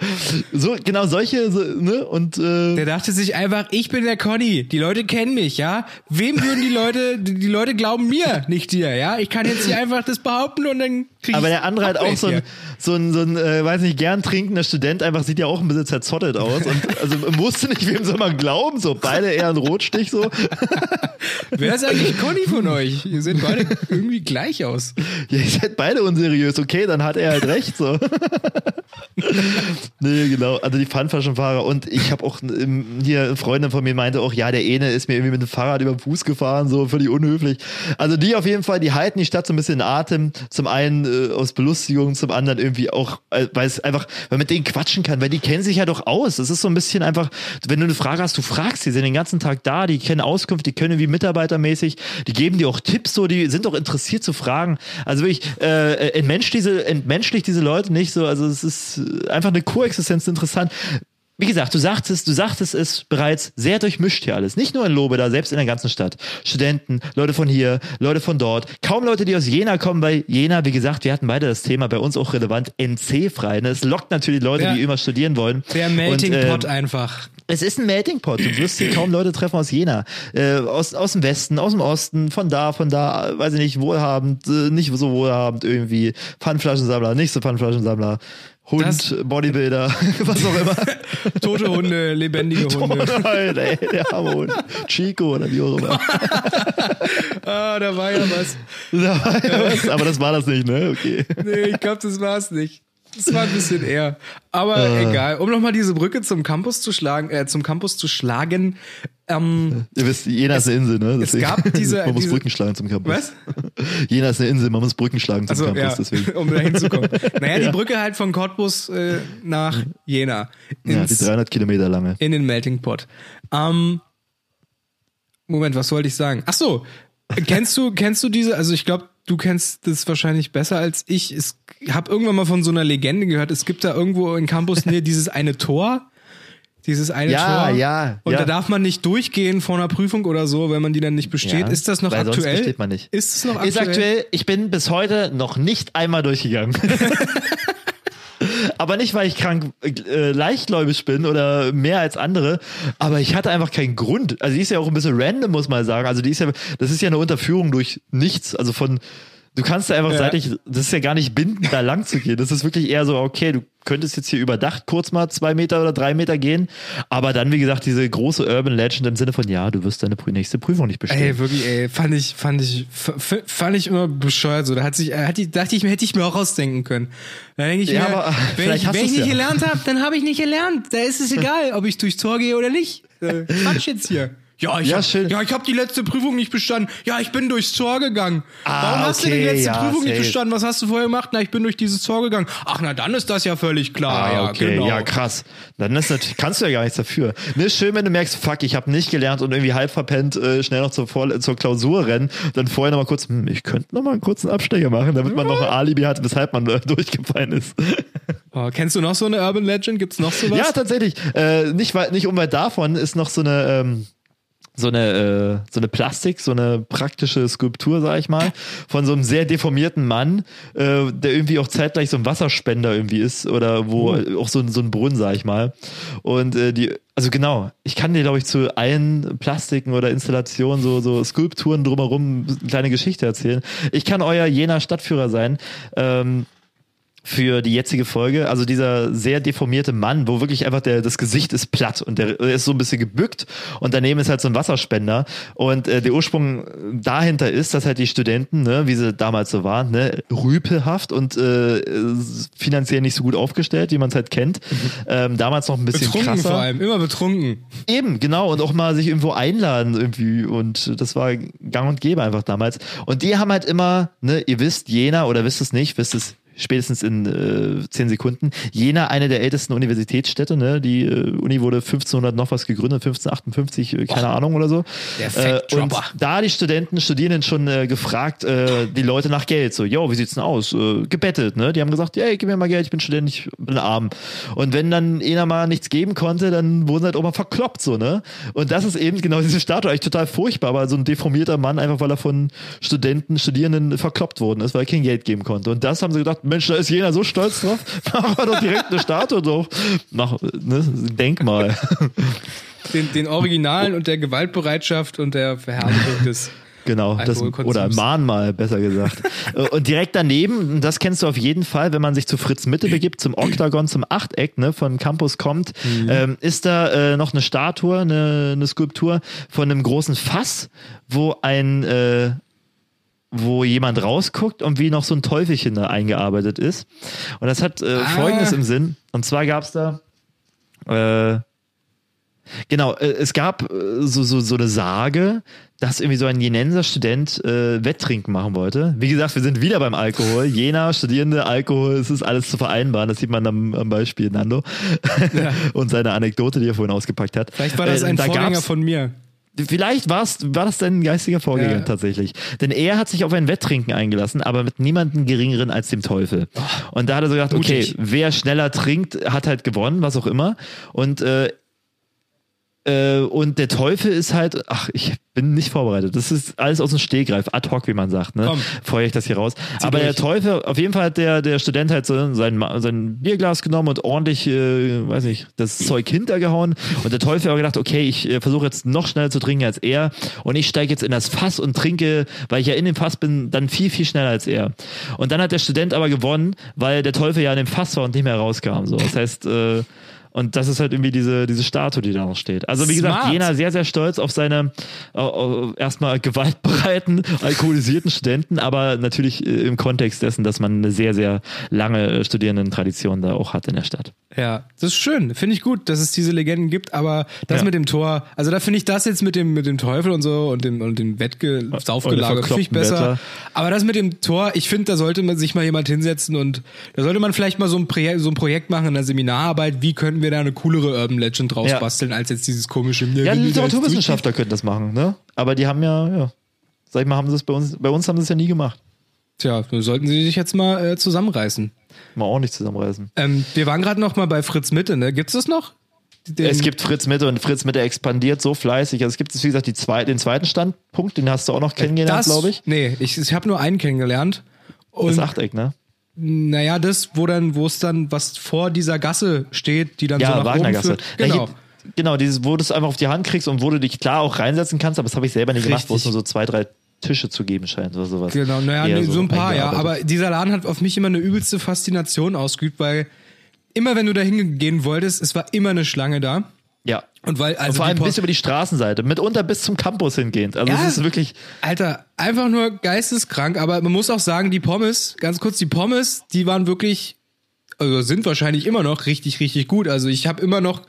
so, genau solche, so, ne, und, äh, Der dachte sich einfach, ich bin der Conny. Die Leute kennen mich, ja? Wem würden die Leute, die Leute glauben mir, nicht dir, ja? Ich kann jetzt hier einfach das behaupten und dann krieg ich Aber der andere halt auch so ein, so ein, so ein äh, weiß nicht, gern trinkender Student, einfach sieht ja auch ein bisschen zerzottet aus. Und also man wusste nicht, wem soll man glauben, so beide eher ein Rotstich so. Wer ist eigentlich Conny von euch? Ihr seht beide irgendwie gleich aus. Ja, ihr seid beide unseriös, okay, dann hat er halt recht so. nee, genau, also die Pfandflaschenfahrer und ich habe auch ähm, hier eine Freundin von mir meinte auch, ja, der eine ist mir irgendwie mit dem Fahrrad über den Fuß gefahren, so völlig unhöflich. Also die auf jeden Fall, die halten die Stadt so ein bisschen in Atem, zum einen äh, aus Belustigung, zum anderen irgendwie auch, äh, weil es einfach, weil man mit denen quatschen kann, weil die kennen sich ja doch aus. Das ist so ein bisschen einfach, wenn du eine Frage hast, du fragst, die sind den ganzen Tag da, die kennen Auskunft, die können wie mitarbeitermäßig, die geben dir auch Tipps, so, die sind auch interessiert zu fragen. Also wirklich, äh, entmenschlicht diese, entmenschlicht diese Leute nicht so, also es ist einfach eine Koexistenz interessant. Wie gesagt, du sagtest, du sagtest es bereits sehr durchmischt hier alles. Nicht nur in Lobe, da selbst in der ganzen Stadt. Studenten, Leute von hier, Leute von dort. Kaum Leute, die aus Jena kommen, weil Jena, wie gesagt, wir hatten beide das Thema bei uns auch relevant, NC-frei. Ne? Es lockt natürlich Leute, Ja. die immer studieren wollen. Der Melting ähm, Pot einfach. Es ist ein Melting Pot. Du wirst hier kaum Leute treffen aus Jena. Äh, aus, aus dem Westen, aus dem Osten, von da, von da, weiß ich nicht, wohlhabend, äh, nicht so wohlhabend irgendwie. Pfandflaschensammler, nicht so Pfandflaschensammler. Hund, Das- Bodybuilder, was auch immer. Tote Hunde, lebendige Hunde. Oh nein, ey, der arme Hund. Chico oder wie auch immer. Ah, da war ja was. Da war ja was, Aber das war das nicht, ne? Okay. Nee, ich glaube, das war es nicht. Das war ein bisschen eher. Aber Äh. egal. Um nochmal diese Brücke zum Campus zu schlagen, äh, zum Campus zu schlagen. Ähm, Ihr wisst, Jena ist eine Insel, ne? Deswegen. gab diese- man muss diese- Brücken schlagen zum Campus. Was? Jena ist eine Insel, man muss Brücken schlagen zum also, Campus, ja, deswegen. um da hinzukommen. Naja, die Brücke halt von Cottbus äh, nach Jena. Ja, die Ins, 300 Kilometer lange. in den Melting Pot. Ähm, Moment, was wollte ich sagen? Ach so, kennst du, kennst du diese, also ich glaube, du kennst das wahrscheinlich besser als ich. Ich habe irgendwann mal von so einer Legende gehört, es gibt da irgendwo in Campus Nähe dieses eine Tor. Dieses eine Ja, Tor. ja, Und ja. da darf man nicht durchgehen vor einer Prüfung oder so, wenn man die dann nicht besteht. Ja, ist das noch weil sonst aktuell? besteht man nicht. Ist es noch aktuell? Ist aktuell, ich bin bis heute noch nicht einmal durchgegangen. aber nicht, weil ich krank äh, leichtgläubig bin oder mehr als andere, aber ich hatte einfach keinen Grund. Also die ist ja auch ein bisschen random, muss man sagen. Also die ist ja, das ist ja eine Unterführung durch nichts, also von Du kannst da einfach Ja. seitlich, das ist ja gar nicht bindend, da lang zu gehen. Das ist wirklich eher so, okay, du könntest jetzt hier überdacht kurz mal zwei Meter oder drei Meter gehen, aber dann, wie gesagt, diese große Urban Legend im Sinne von, ja, du wirst deine nächste Prüfung nicht bestehen. Ey, wirklich, ey, fand ich, fand ich, fand ich immer bescheuert. So, da hat sich, äh, hat die, dachte ich mir, hätte ich mir auch rausdenken können. Da denke ich Ja, mir, aber wenn ich, wenn ich nicht ja. gelernt habe, dann habe ich nicht gelernt. Da ist es egal, ob ich durchs Tor gehe oder nicht. Quatsch jetzt hier. Ja, ich Ja, hab, schön. ja, ich habe die letzte Prüfung nicht bestanden. Ja, ich bin durchs Tor gegangen. Ah, Warum hast du die okay, letzte ja, Prüfung nicht safe. bestanden? Was hast du vorher gemacht? Na, ich bin durch dieses Tor gegangen. Ach, na, dann ist das ja völlig klar. Ah, ja, okay, genau. ja, krass. Dann ist natürlich, kannst du ja gar nichts dafür. Ne, schön, wenn du merkst, fuck, ich habe nicht gelernt und irgendwie halb verpennt, äh, schnell noch zur, Vor zur Klausur rennen, dann vorher noch mal kurz, hm, ich könnte noch mal einen kurzen Abstecher machen, damit man noch ein Alibi hat, weshalb man äh, durchgefallen ist. Oh, kennst du noch so eine Urban Legend? Gibt's noch sowas? Ja, tatsächlich. Äh, nicht, weit, nicht unweit davon ist noch so eine, ähm, so eine, äh, so eine Plastik, so eine praktische Skulptur, sag ich mal, von so einem sehr deformierten Mann, äh, der irgendwie auch zeitgleich so ein Wasserspender irgendwie ist oder wo auch so, ein- so ein Brunnen, sag ich mal. Und äh, die, also genau, ich kann dir, glaube ich, zu allen Plastiken oder Installationen, so, so Skulpturen drumherum eine kleine Geschichte erzählen. Ich kann euer jener Stadtführer sein. Ähm, für die jetzige Folge. Also dieser sehr deformierte Mann, wo wirklich einfach der, das Gesicht ist platt und der, ist so ein bisschen gebückt und daneben ist halt so ein Wasserspender. Und äh, der Ursprung dahinter ist, dass halt die Studenten, ne, wie sie damals so waren, ne, rüpelhaft und äh, finanziell nicht so gut aufgestellt, wie man es halt kennt. Ähm, damals noch ein bisschen betrunken krasser. vor allem, immer betrunken. Eben, genau. Und auch mal sich irgendwo einladen irgendwie. Und das war gang und gäbe einfach damals. Und die haben halt immer, ne, ihr wisst, Jena, oder wisst es nicht, wisst es spätestens in äh, zehn Sekunden. Jena, eine der ältesten Universitätsstädte, ne? Die äh, Uni wurde 1500 noch was gegründet, 1558, äh, keine Ahnung oder so. Der Äh, und da die Studenten, Studierenden schon äh, gefragt, äh, die Leute nach Geld. So, yo, wie sieht's denn aus? Äh, gebettet, ne? Die haben gesagt, ey, gib mir mal Geld, ich bin Student, ich bin arm. Und wenn dann einer mal nichts geben konnte, dann wurden sie halt auch mal verkloppt, so, ne? Und das ist eben genau diese Statue, eigentlich total furchtbar, aber so ein deformierter Mann, einfach weil er von Studenten, Studierenden verkloppt worden ist, weil er kein Geld geben konnte. Und das haben sie gedacht, Mensch, da ist jener so stolz drauf, machen wir doch direkt eine Statue drauf. Mach, ne? Denkmal. Den, den Originalen und der Gewaltbereitschaft und der Verherrlichung des. Genau, das, oder Mahnmal, besser gesagt. Und direkt daneben, das kennst du auf jeden Fall, wenn man sich zu Fritz Mitte begibt, zum Oktagon, zum Achteck, ne, von Campus kommt, ähm, ist da äh, noch eine Statue, eine, eine Skulptur von einem großen Fass, wo ein äh, wo jemand rausguckt und wie noch so ein Teufelchen da eingearbeitet ist. Und das hat äh, Ah. folgendes im Sinn. Und zwar gab's da äh, Genau, äh, es gab äh, so, so, so eine Sage, dass irgendwie so ein Jenenser Student äh, Wetttrinken machen wollte. Wie gesagt, wir sind wieder beim Alkohol. Jena, Studierende, Alkohol, es ist alles zu vereinbaren. Das sieht man am, am Beispiel Nando und seine Anekdote, die er vorhin ausgepackt hat. Vielleicht war das Äh, ein da Vorgänger von mir. Vielleicht war's, war das dein geistiger Vorgänger Ja. tatsächlich. Denn er hat sich auf ein Wetttrinken eingelassen, aber mit niemandem geringeren als dem Teufel. Und da hat er so gedacht, okay, wer schneller trinkt, hat halt gewonnen, was auch immer. Und äh, äh, und der Teufel ist halt, ach, ich bin nicht vorbereitet. Das ist alles aus dem Stehgreif, ad hoc, wie man sagt. Ne? Komm. Feuere ich das hier raus. Aber der durch. Teufel, auf jeden Fall hat der, der Student halt so sein, sein Bierglas genommen und ordentlich, äh, weiß nicht, das Zeug hintergehauen. Und der Teufel hat gedacht, okay, ich äh, versuche jetzt noch schneller zu trinken als er. Und ich steige jetzt in das Fass und trinke, weil ich ja in dem Fass bin, dann viel, viel schneller als er. Und dann hat der Student aber gewonnen, weil der Teufel ja in dem Fass war und nicht mehr rauskam. So. Das heißt, äh, und das ist halt irgendwie diese, diese Statue, die da noch steht. Also wie gesagt, Smart. Jena sehr, sehr stolz auf seine äh, äh, erstmal gewaltbereiten, alkoholisierten Studenten, aber natürlich äh, im Kontext dessen, dass man eine sehr, sehr lange äh, Studierendentradition da auch hat in der Stadt. Ja, das ist schön. Finde ich gut, dass es diese Legenden gibt, aber das Ja. mit dem Tor, also da finde ich das jetzt mit dem, mit dem Teufel und so und dem, und dem Wettge Saufgelager finde ich besser. Wetter. Aber das mit dem Tor, ich finde, da sollte man sich mal jemand hinsetzen und da sollte man vielleicht mal so ein, Projekt, so ein Projekt machen in der Seminararbeit, wie können wir da eine coolere Urban Legend draus Ja. basteln, als jetzt dieses komische. Ja, Literaturwissenschaftler könnten das machen, ne? Aber die haben ja, ja. Sag ich mal, haben sie es bei uns, bei uns haben sie es ja nie gemacht. Tja, sollten sie sich jetzt mal äh, zusammenreißen. Mal auch nicht zusammenreißen. Ähm, wir waren gerade noch mal bei Fritz Mitte, ne? Gibt's das noch? Den- es gibt Fritz Mitte und Fritz Mitte expandiert so fleißig. Also es gibt, wie gesagt, die zwei, den zweiten Standpunkt, den hast du auch noch kennengelernt, das, glaube ich. Nee, ich, ich habe nur einen kennengelernt. Und Das Achteck, ne? Naja, das, wo dann, wo es dann, was vor dieser Gasse steht, die dann so Ja, nach Wagnergasse. oben führt. Genau. Ja, hier- genau, dieses, wo du es einfach auf die Hand kriegst und wo du dich klar auch reinsetzen kannst, aber das habe ich selber nicht gemacht, wo es Richtig. nur so zwei, drei Tische zu geben scheint oder sowas. Genau, naja, Eher nee, so ein paar, ja. Aber dieser Laden hat auf mich immer eine übelste Faszination ausgeübt, weil immer wenn du da hingehen wolltest, es war immer eine Schlange da. Ja. Und weil, also und vor allem bis über die Straßenseite, mitunter bis zum Campus hingehend. Also Ja. es ist wirklich, Alter, einfach nur geisteskrank, aber man muss auch sagen, die Pommes, ganz kurz, die Pommes, die waren wirklich, also sind wahrscheinlich immer noch richtig, richtig gut. Also ich habe immer noch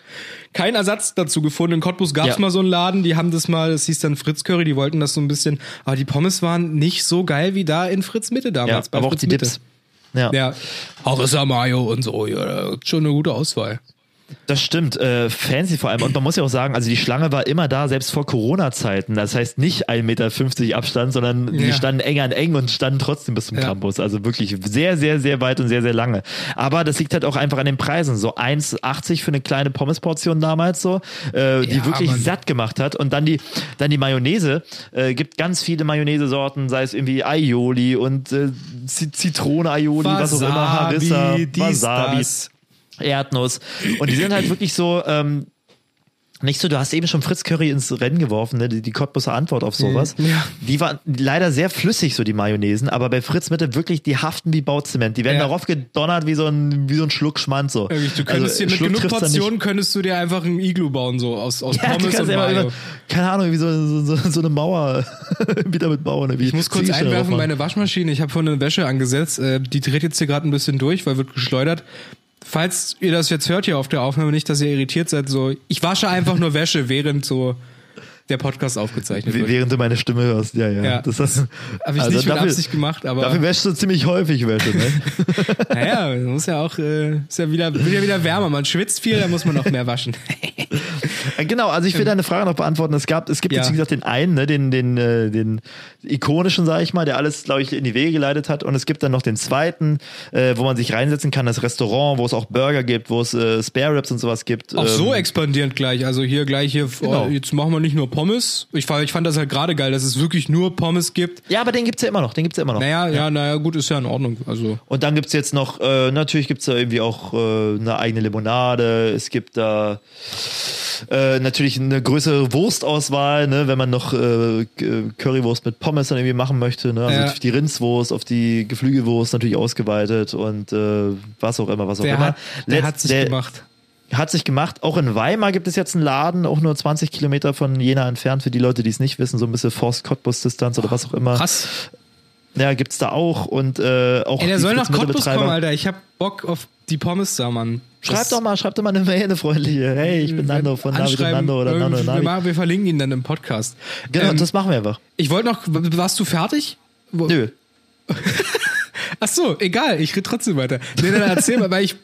keinen Ersatz dazu gefunden. In Cottbus gab's Ja. mal so einen Laden, die haben das mal, das hieß dann Fritz Curry, die wollten das so ein bisschen, aber die Pommes waren nicht so geil wie da in Fritz Mitte ja, damals. bei aber auch Fritz die Mitte. Dips. Ja, Ja, Harissa Mayo und so, ja, schon eine gute Auswahl. Das stimmt. Äh, fancy vor allem. Und man muss ja auch sagen, also die Schlange war immer da, selbst vor Corona-Zeiten. Das heißt nicht 1,50 Meter Abstand, sondern die Ja. standen eng an eng und standen trotzdem bis zum Ja. Campus. Also wirklich sehr, sehr, sehr weit und sehr, sehr lange. Aber das liegt halt auch einfach an den Preisen. So 1,80 für eine kleine Pommesportion damals so, äh, die Ja, wirklich satt gemacht hat. Und dann die, dann die Mayonnaise. Äh, gibt ganz viele Mayonnaise-Sorten, sei es irgendwie Aioli und äh, Zitrone-Aioli, was auch immer, Harissa, Wasabi. das. Erdnuss. Und die sind halt wirklich so, ähm, nicht so, du hast eben schon Fritz Curry ins Rennen geworfen, ne? die, die Cottbuser Antwort auf sowas. Mhm. Ja. Die waren leider sehr flüssig, so die Mayonnaisen, aber bei Fritz Mitte wirklich, die haften wie Bauzement. Die werden Ja. darauf gedonnert wie so ein, wie so ein Schluck Schmand so. Du könntest Also, dir mit Schluck genug. Portionen könntest du dir einfach ein Iglu bauen, so aus, aus Ja, Pommes und Mayo. über, keine Ahnung, wie so, so, so, eine Mauer wieder mit bauen. Ich muss kurz einwerfen, meine Waschmaschine, ich habe vorhin eine Wäsche angesetzt, äh, die dreht jetzt hier gerade ein bisschen durch, weil wird geschleudert. Falls ihr das jetzt hört hier auf der Aufnahme, nicht, dass ihr irritiert seid, so, ich wasche einfach nur Wäsche, während so der Podcast aufgezeichnet wird. Während du meine Stimme hörst, ja, ja. Ja, das hast, Habe ich nicht mit Absicht gemacht, aber Dafür wäschst du ziemlich häufig Wäsche, ne? naja, muss ja auch, äh, ist ja wieder, wird ja wieder wärmer, man schwitzt viel, da muss man noch mehr waschen. Äh, Genau, also ich will deine Frage noch beantworten. Es gab, es gibt Ja. jetzt wie gesagt den einen, ne, den, den, äh, den ikonischen, sag ich mal, der alles, glaube ich, in die Wege geleitet hat. Und es gibt dann noch den zweiten, äh, wo man sich reinsetzen kann, das Restaurant, wo es auch Burger gibt, wo es äh, Spare Ribs und sowas gibt. Auch so Ähm, expandierend gleich. Also hier gleich hier, Genau. oh, jetzt machen wir nicht nur Pommes. Ich, fand- ich fand das halt gerade geil, dass es wirklich nur Pommes gibt. Ja, aber den gibt's ja immer noch, den gibt's ja immer noch. Naja, ja, naja, gut, ist ja in Ordnung. Also. Und dann gibt's jetzt noch, äh, natürlich gibt's da irgendwie auch äh, eine eigene Limonade, es gibt da äh, natürlich eine größere Wurstauswahl, ne, wenn man noch äh, Currywurst mit Pommes dann irgendwie machen möchte. Ne? Also Ja. auf die Rindswurst, auf die Geflügelwurst natürlich ausgeweitet und äh, was auch immer, was auch Der, immer. hat, der Letzt- hat sich der gemacht. Hat sich gemacht. Auch in Weimar gibt es jetzt einen Laden, auch nur 20 Kilometer von Jena entfernt, für die Leute, die es nicht wissen, so ein bisschen Forst-Cottbus-Distanz oder was auch immer. Krass. Ja, gibt's da auch und äh, auch Ey, der soll nach Cottbus kommen, Alter. Ich hab Bock auf die Pommes da, Mann. Schreib Das- doch mal, schreib doch mal eine Mail, eine freundliche. Hey, ich bin Nando von Navi und Nando oder Nando und wir, machen- wir verlinken ihn dann im Podcast. Genau, Ähm, das machen wir einfach. ich wollte noch, warst du fertig? Nö. Ach so, egal, ich rede trotzdem weiter. Nee, dann erzähl mal, weil ich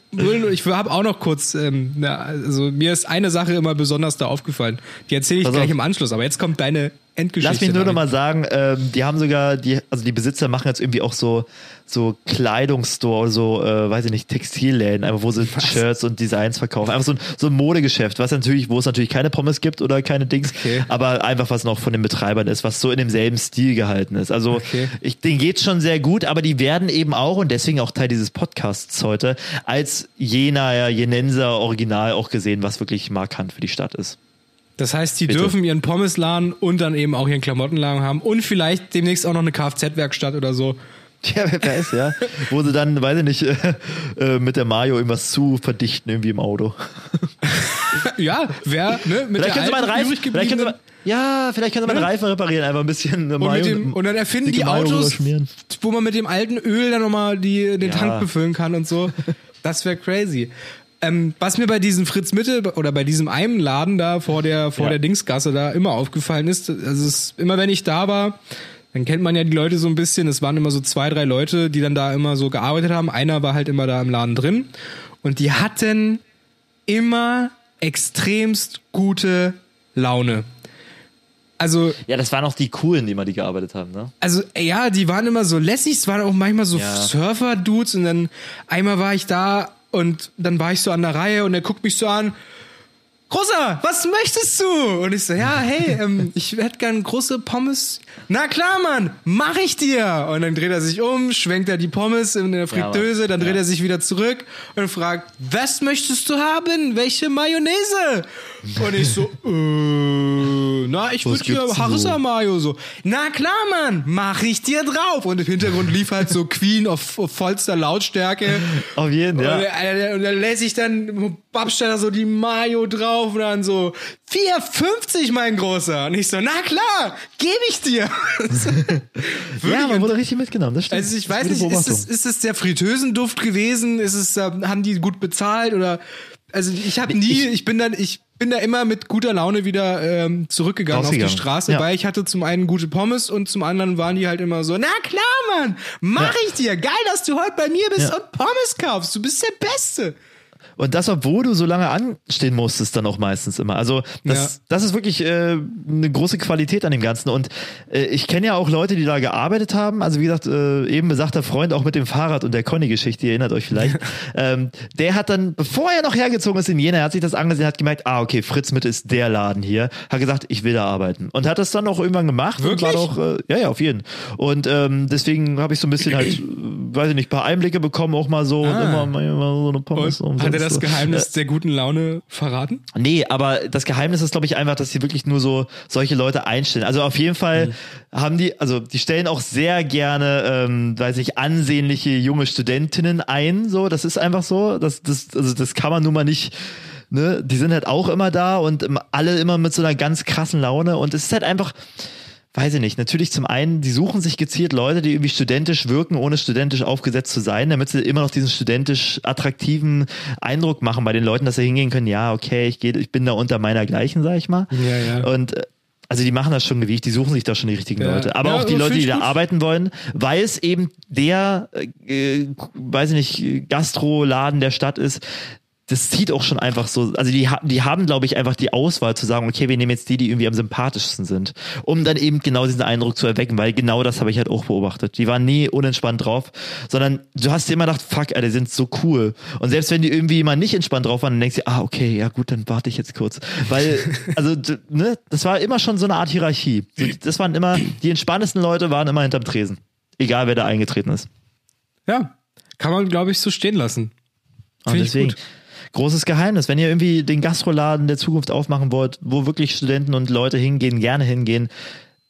ich habe auch noch kurz, ähm, na, also mir ist eine Sache immer besonders da aufgefallen. Die erzähle ich Pass gleich auf. im Anschluss, aber jetzt kommt deine Endgeschichte. Lass mich nur noch mal sagen, ähm, die haben sogar, die, also die Besitzer machen jetzt irgendwie auch so, so Kleidungsstore, so, äh, weiß ich nicht, Textilläden, einfach wo sie Shirts und Designs verkaufen. Einfach so ein, so ein Modegeschäft, was natürlich, wo es natürlich keine Pommes gibt oder keine Dings, Okay. aber einfach was noch von den Betreibern ist, was so in demselben Stil gehalten ist. Also, Okay. ich, denen geht's schon sehr gut, aber die werden eben auch, und deswegen auch Teil dieses Podcasts heute, als Jenaer, Jenenser Original auch gesehen, was wirklich markant für die Stadt ist. Das heißt, die Bitte. dürfen ihren Pommesladen und dann eben auch ihren Klamottenladen haben und vielleicht demnächst auch noch eine Kfz-Werkstatt oder so. Ja, wer weiß, ja. Wo sie dann, weiß ich nicht, äh, mit der Mayo irgendwas zu verdichten irgendwie im Auto. ja, wer, ne, mit Vielleicht können sie der mal einen alten, Reifen, vielleicht können sie mal, ja, vielleicht können sie mal Ne? Reifen reparieren, einfach ein bisschen und, mit dem, und dann erfinden die Autos, wo man mit dem alten Öl dann nochmal die, den Ja. Tank befüllen kann und so. Das wäre crazy. Ähm, was mir bei diesem Fritz Mitte oder bei diesem einen Laden da vor der vor Ja. der Dingsgasse da immer aufgefallen ist, also es immer wenn ich da war, dann kennt man ja die Leute so ein bisschen. Es waren immer so zwei, drei Leute, die dann da immer so gearbeitet haben. Einer war halt immer da im Laden drin und die hatten immer extremst gute Laune. Also Ja, das waren auch die coolen, die mal die gearbeitet haben, ne? also ja, die waren immer so lässig, es waren auch manchmal so Ja. Surfer-Dudes und dann einmal war ich da und dann war ich so an der Reihe und er guckt mich so an. Großer, was möchtest du? Und ich so, ja, hey, ähm, ich hätte gern große Pommes. Na klar, Mann, mach ich dir. Und dann dreht er sich um, schwenkt er die Pommes in der Fritteuse, dann dreht er sich wieder zurück und fragt, was möchtest du haben? Welche Mayonnaise? Und ich so, äh, na, ich würde hier Harissa so? Mayo so. Na klar, Mann, mach ich dir drauf. Und im Hintergrund lief halt so Queen auf, auf vollster Lautstärke. Auf jeden, ja. Und, äh, und dann lässt ich dann Babsteller so die Mayo drauf und dann so 4,50 mein Großer. Und ich so, na klar, gebe ich dir. Ja, man wurde richtig mitgenommen, das stimmt. Also ich weiß nicht, ist es, ist es der Friteusenduft gewesen? Ist es, äh, haben die gut bezahlt oder? Also ich habe nie, ich, bin dann, ich bin da immer mit guter Laune wieder ähm, zurückgegangen auf die. Straße, Ja. weil ich hatte zum einen gute Pommes und zum anderen waren die halt immer so, na klar, Mann, mach ich dir. Geil, dass du heute bei mir bist Ja. und Pommes kaufst. Du bist der Beste. Und das, obwohl du so lange anstehen musstest, dann auch meistens immer. Also das, Ja. das ist wirklich äh, eine große Qualität an dem Ganzen. Und äh, ich kenne ja auch Leute, die da gearbeitet haben. Also wie gesagt, äh, eben besagter Freund auch mit dem Fahrrad und der Conny-Geschichte, ihr erinnert euch vielleicht. ähm, der hat dann, bevor er noch hergezogen ist in Jena, er hat sich das angesehen, hat gemerkt, ah okay, Fritz Mitte ist der Laden hier. Hat gesagt, ich will da arbeiten. Und hat das dann auch irgendwann gemacht. Und war Wirklich? doch, äh, ja, ja, auf jeden. Und ähm, deswegen habe ich so ein bisschen halt, äh, weiß ich nicht, paar Einblicke bekommen, auch mal so, und immer, mal so eine Pommes. Und hat er das so. Geheimnis der guten Laune verraten? Nee, aber das Geheimnis ist, glaube ich, einfach, dass sie wirklich nur so solche Leute einstellen. Also auf jeden Fall haben die, also die stellen auch sehr gerne, ähm, weiß ich, ansehnliche junge Studentinnen ein. So, das ist einfach so. Das, das, also das kann man nun mal nicht. Ne, die sind halt auch immer da und alle immer mit so einer ganz krassen Laune und es ist halt einfach, weiß ich nicht, natürlich zum einen, die suchen sich gezielt Leute, die irgendwie studentisch wirken, ohne studentisch aufgesetzt zu sein, damit sie immer noch diesen studentisch attraktiven Eindruck machen bei den Leuten, dass sie hingehen können, ja, okay, ich gehe, ich bin da unter meiner gleichen, sag ich mal. Ja, ja. Und äh, also die machen das schon gewicht, die suchen sich da schon die richtigen Ja. Leute. Aber Ja, auch die Leute, die da gut. arbeiten wollen, weil es eben der, äh, äh, weiß ich nicht, Gastroladen der Stadt ist, das zieht auch schon einfach so, also die, die haben, glaube ich, einfach die Auswahl zu sagen, okay, wir nehmen jetzt die, die irgendwie am sympathischsten sind, um dann eben genau diesen Eindruck zu erwecken, weil genau das habe ich halt auch beobachtet. Die waren nie unentspannt drauf, sondern du hast dir immer gedacht, fuck, Alter, die sind so cool. Und selbst wenn die irgendwie mal nicht entspannt drauf waren, dann denkst du, ah, okay, ja gut, dann warte ich jetzt kurz. Weil, also, ne, das war immer schon so eine Art Hierarchie. Das waren immer, die entspanntesten Leute waren immer hinterm Tresen. Egal, wer da eingetreten ist. Ja, kann man, glaube ich, so stehen lassen. Finde ich deswegen, gut. Großes Geheimnis, wenn ihr irgendwie den Gastroladen der Zukunft aufmachen wollt, wo wirklich Studenten und Leute hingehen, gerne hingehen,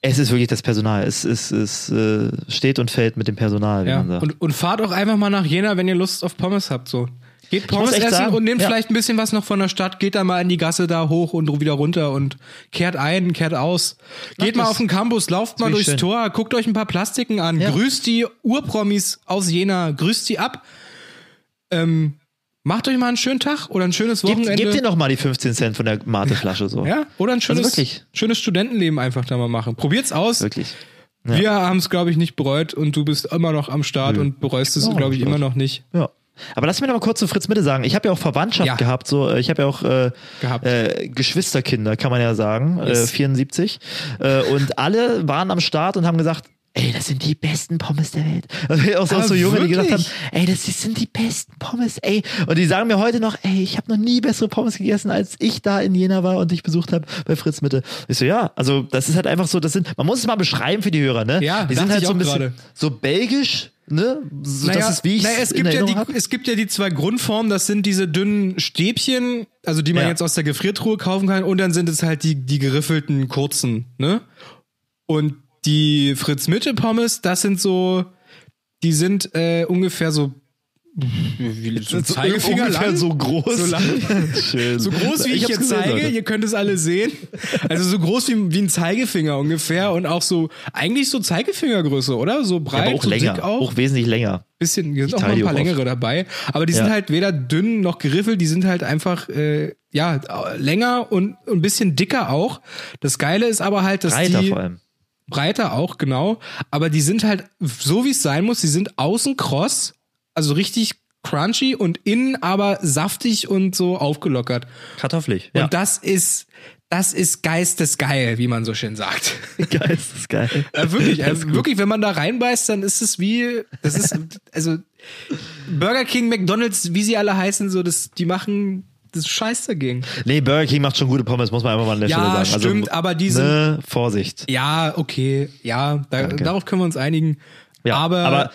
es ist wirklich das Personal. Es, es, es äh, steht und fällt mit dem Personal, wie Ja. man sagt. Und, und fahrt auch einfach mal nach Jena, wenn ihr Lust auf Pommes habt. So. Geht Pommes essen sagen, und nehmt ja. vielleicht ein bisschen was noch von der Stadt, geht da mal in die Gasse da hoch und wieder runter und kehrt ein, kehrt aus. Geht mal das. auf den Campus, lauft mal durchs schön. Tor, guckt euch ein paar Plastiken an, Ja. grüßt die Urpromis aus Jena, grüßt die ab. Ähm, macht euch mal einen schönen Tag oder ein schönes Wochenende. gebt ihr noch mal die 15 Cent von der Mateflasche so. ja, oder ein schönes, Also schönes Studentenleben einfach da mal machen. Probiert's aus. Wirklich. Wir haben es, glaube ich, nicht bereut und du bist immer noch am Start und bereust es, Ja, glaube ich, immer noch nicht. Ja. Aber lass mir noch mal kurz zu Fritz Mitte sagen. Ich habe ja auch Verwandtschaft Ja. gehabt. So, äh, ich habe ja auch äh. Äh, Geschwisterkinder, kann man ja sagen. Äh, Yes. 74. Äh, und alle waren am Start und haben gesagt, ey, das sind die besten Pommes der Welt. auch so, Aber so Junge, die gesagt haben, ey, das sind die besten Pommes, ey. Und die sagen mir heute noch, ey, ich habe noch nie bessere Pommes gegessen, als ich da in Jena war und dich besucht habe bei Fritz Mitte. Ich so, ja, also das ist halt einfach so, das sind, man muss es mal beschreiben für die Hörer, ne? Ja, die sind halt so ein bisschen gerade. so belgisch, ne? So, das ist wie ich naja, es gibt ja die, hab. es gibt ja die zwei Grundformen, das sind diese dünnen Stäbchen, also die man Ja. jetzt aus der Gefriertruhe kaufen kann, und dann sind es halt die, die geriffelten kurzen, ne? Und die Fritz Mitte Pommes, das sind so, die sind äh, ungefähr so, wie, so Zeigefinger ungefähr lang. so groß. So lang. So groß wie ich, hab's jetzt gesehen, zeige, Leute. ihr könnt es alle sehen. Also so groß wie, wie ein Zeigefinger ungefähr und auch so, eigentlich so Zeigefingergröße, oder? So breit, aber auch so länger, dick auch. auch. wesentlich länger. bisschen, hier sind auch teile mal ein paar auch oft. längere dabei. Aber die sind Ja. halt weder dünn noch geriffelt, die sind halt einfach, äh, ja, länger und und ein bisschen dicker auch. Das Geile ist aber halt, dass Breiter die vor allem. Breiter auch, genau. Aber die sind halt so, wie es sein muss. Die sind außen kross, also richtig crunchy und innen aber saftig und so aufgelockert. Kartoffelig. Und Ja. das ist, das ist geistesgeil, wie man so schön sagt. Geil, ist das geil. Ja, wirklich, also wirklich, wenn man da reinbeißt, dann ist es wie, das ist, also Burger King, McDonalds, wie sie alle heißen, so, das, die machen das ist scheiß dagegen. Nee, Burger King macht schon gute Pommes, muss man einfach mal an der Ja, Stelle sagen. stimmt, aber die sind- Ne, Vorsicht. Ja, okay, ja, da, darauf können wir uns einigen. Ja, aber, aber-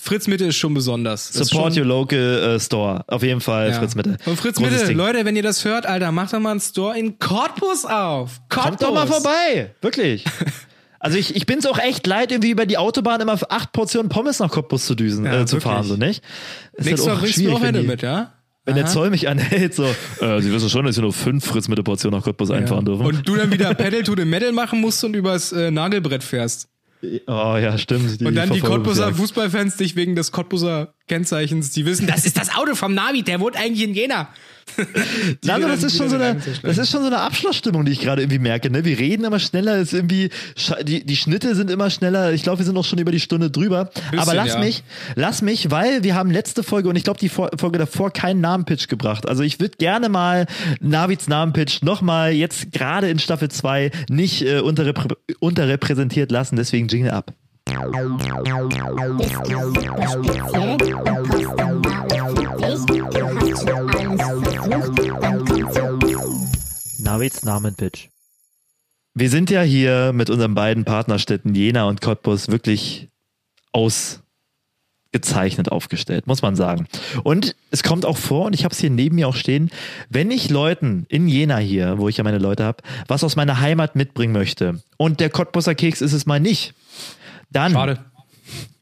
Fritz Mitte ist schon besonders. Das Support schon, your local äh, store. Auf jeden Fall, ja. Fritz Mitte. Und Fritz Großes Mitte, Ding. Leute, wenn ihr das hört, Alter, macht doch mal einen Store in Cottbus auf. Cottbus. Kommt doch mal vorbei. Wirklich. Also ich, ich bin es auch echt leid, irgendwie über die Autobahn immer acht Portionen Pommes nach Cottbus zu düsen, Ja, äh, zu wirklich. fahren, so nicht? Nächstes Mal auch bringst du auch eine die- mit, ja? Wenn der Aha. Zoll mich anhält, so, äh, Sie wissen schon, dass Sie nur fünf Fritz Mitte Portionen nach Cottbus einfahren dürfen. Und du dann wieder Pedal to the Metal machen musst und übers äh, Nagelbrett fährst. oh ja, stimmt. Und dann die Cottbuser. Fußballfans dich wegen des Cottbuser Kennzeichens, die wissen, das ist das Auto vom Navi, der wohnt eigentlich in Jena. Wieder- das ist schon so eine, das ist schon so eine Abschlussstimmung, die ich gerade irgendwie merke. Ne? Wir reden immer schneller, ist irgendwie, die, die Schnitte sind immer schneller. Ich glaube, wir sind auch schon über die Stunde drüber. Bisschen, aber lass ja. mich, lass mich, weil wir haben letzte Folge und ich glaube die Folge davor keinen Namenpitch gebracht. Also ich würde gerne mal Navids Namenpitch nochmal jetzt gerade in Staffel 2 nicht äh, unterreprä unterrepräsentiert lassen. Deswegen Jingle ab. Navids Namenpitch. Wir sind ja hier mit unseren beiden Partnerstädten Jena und Cottbus wirklich ausgezeichnet aufgestellt, muss man sagen. Und es kommt auch vor, und ich habe es hier neben mir auch stehen, wenn ich Leuten in Jena hier, wo ich ja meine Leute habe, was aus meiner Heimat mitbringen möchte, und der Cottbuser Keks ist es mal nicht, dann Schade.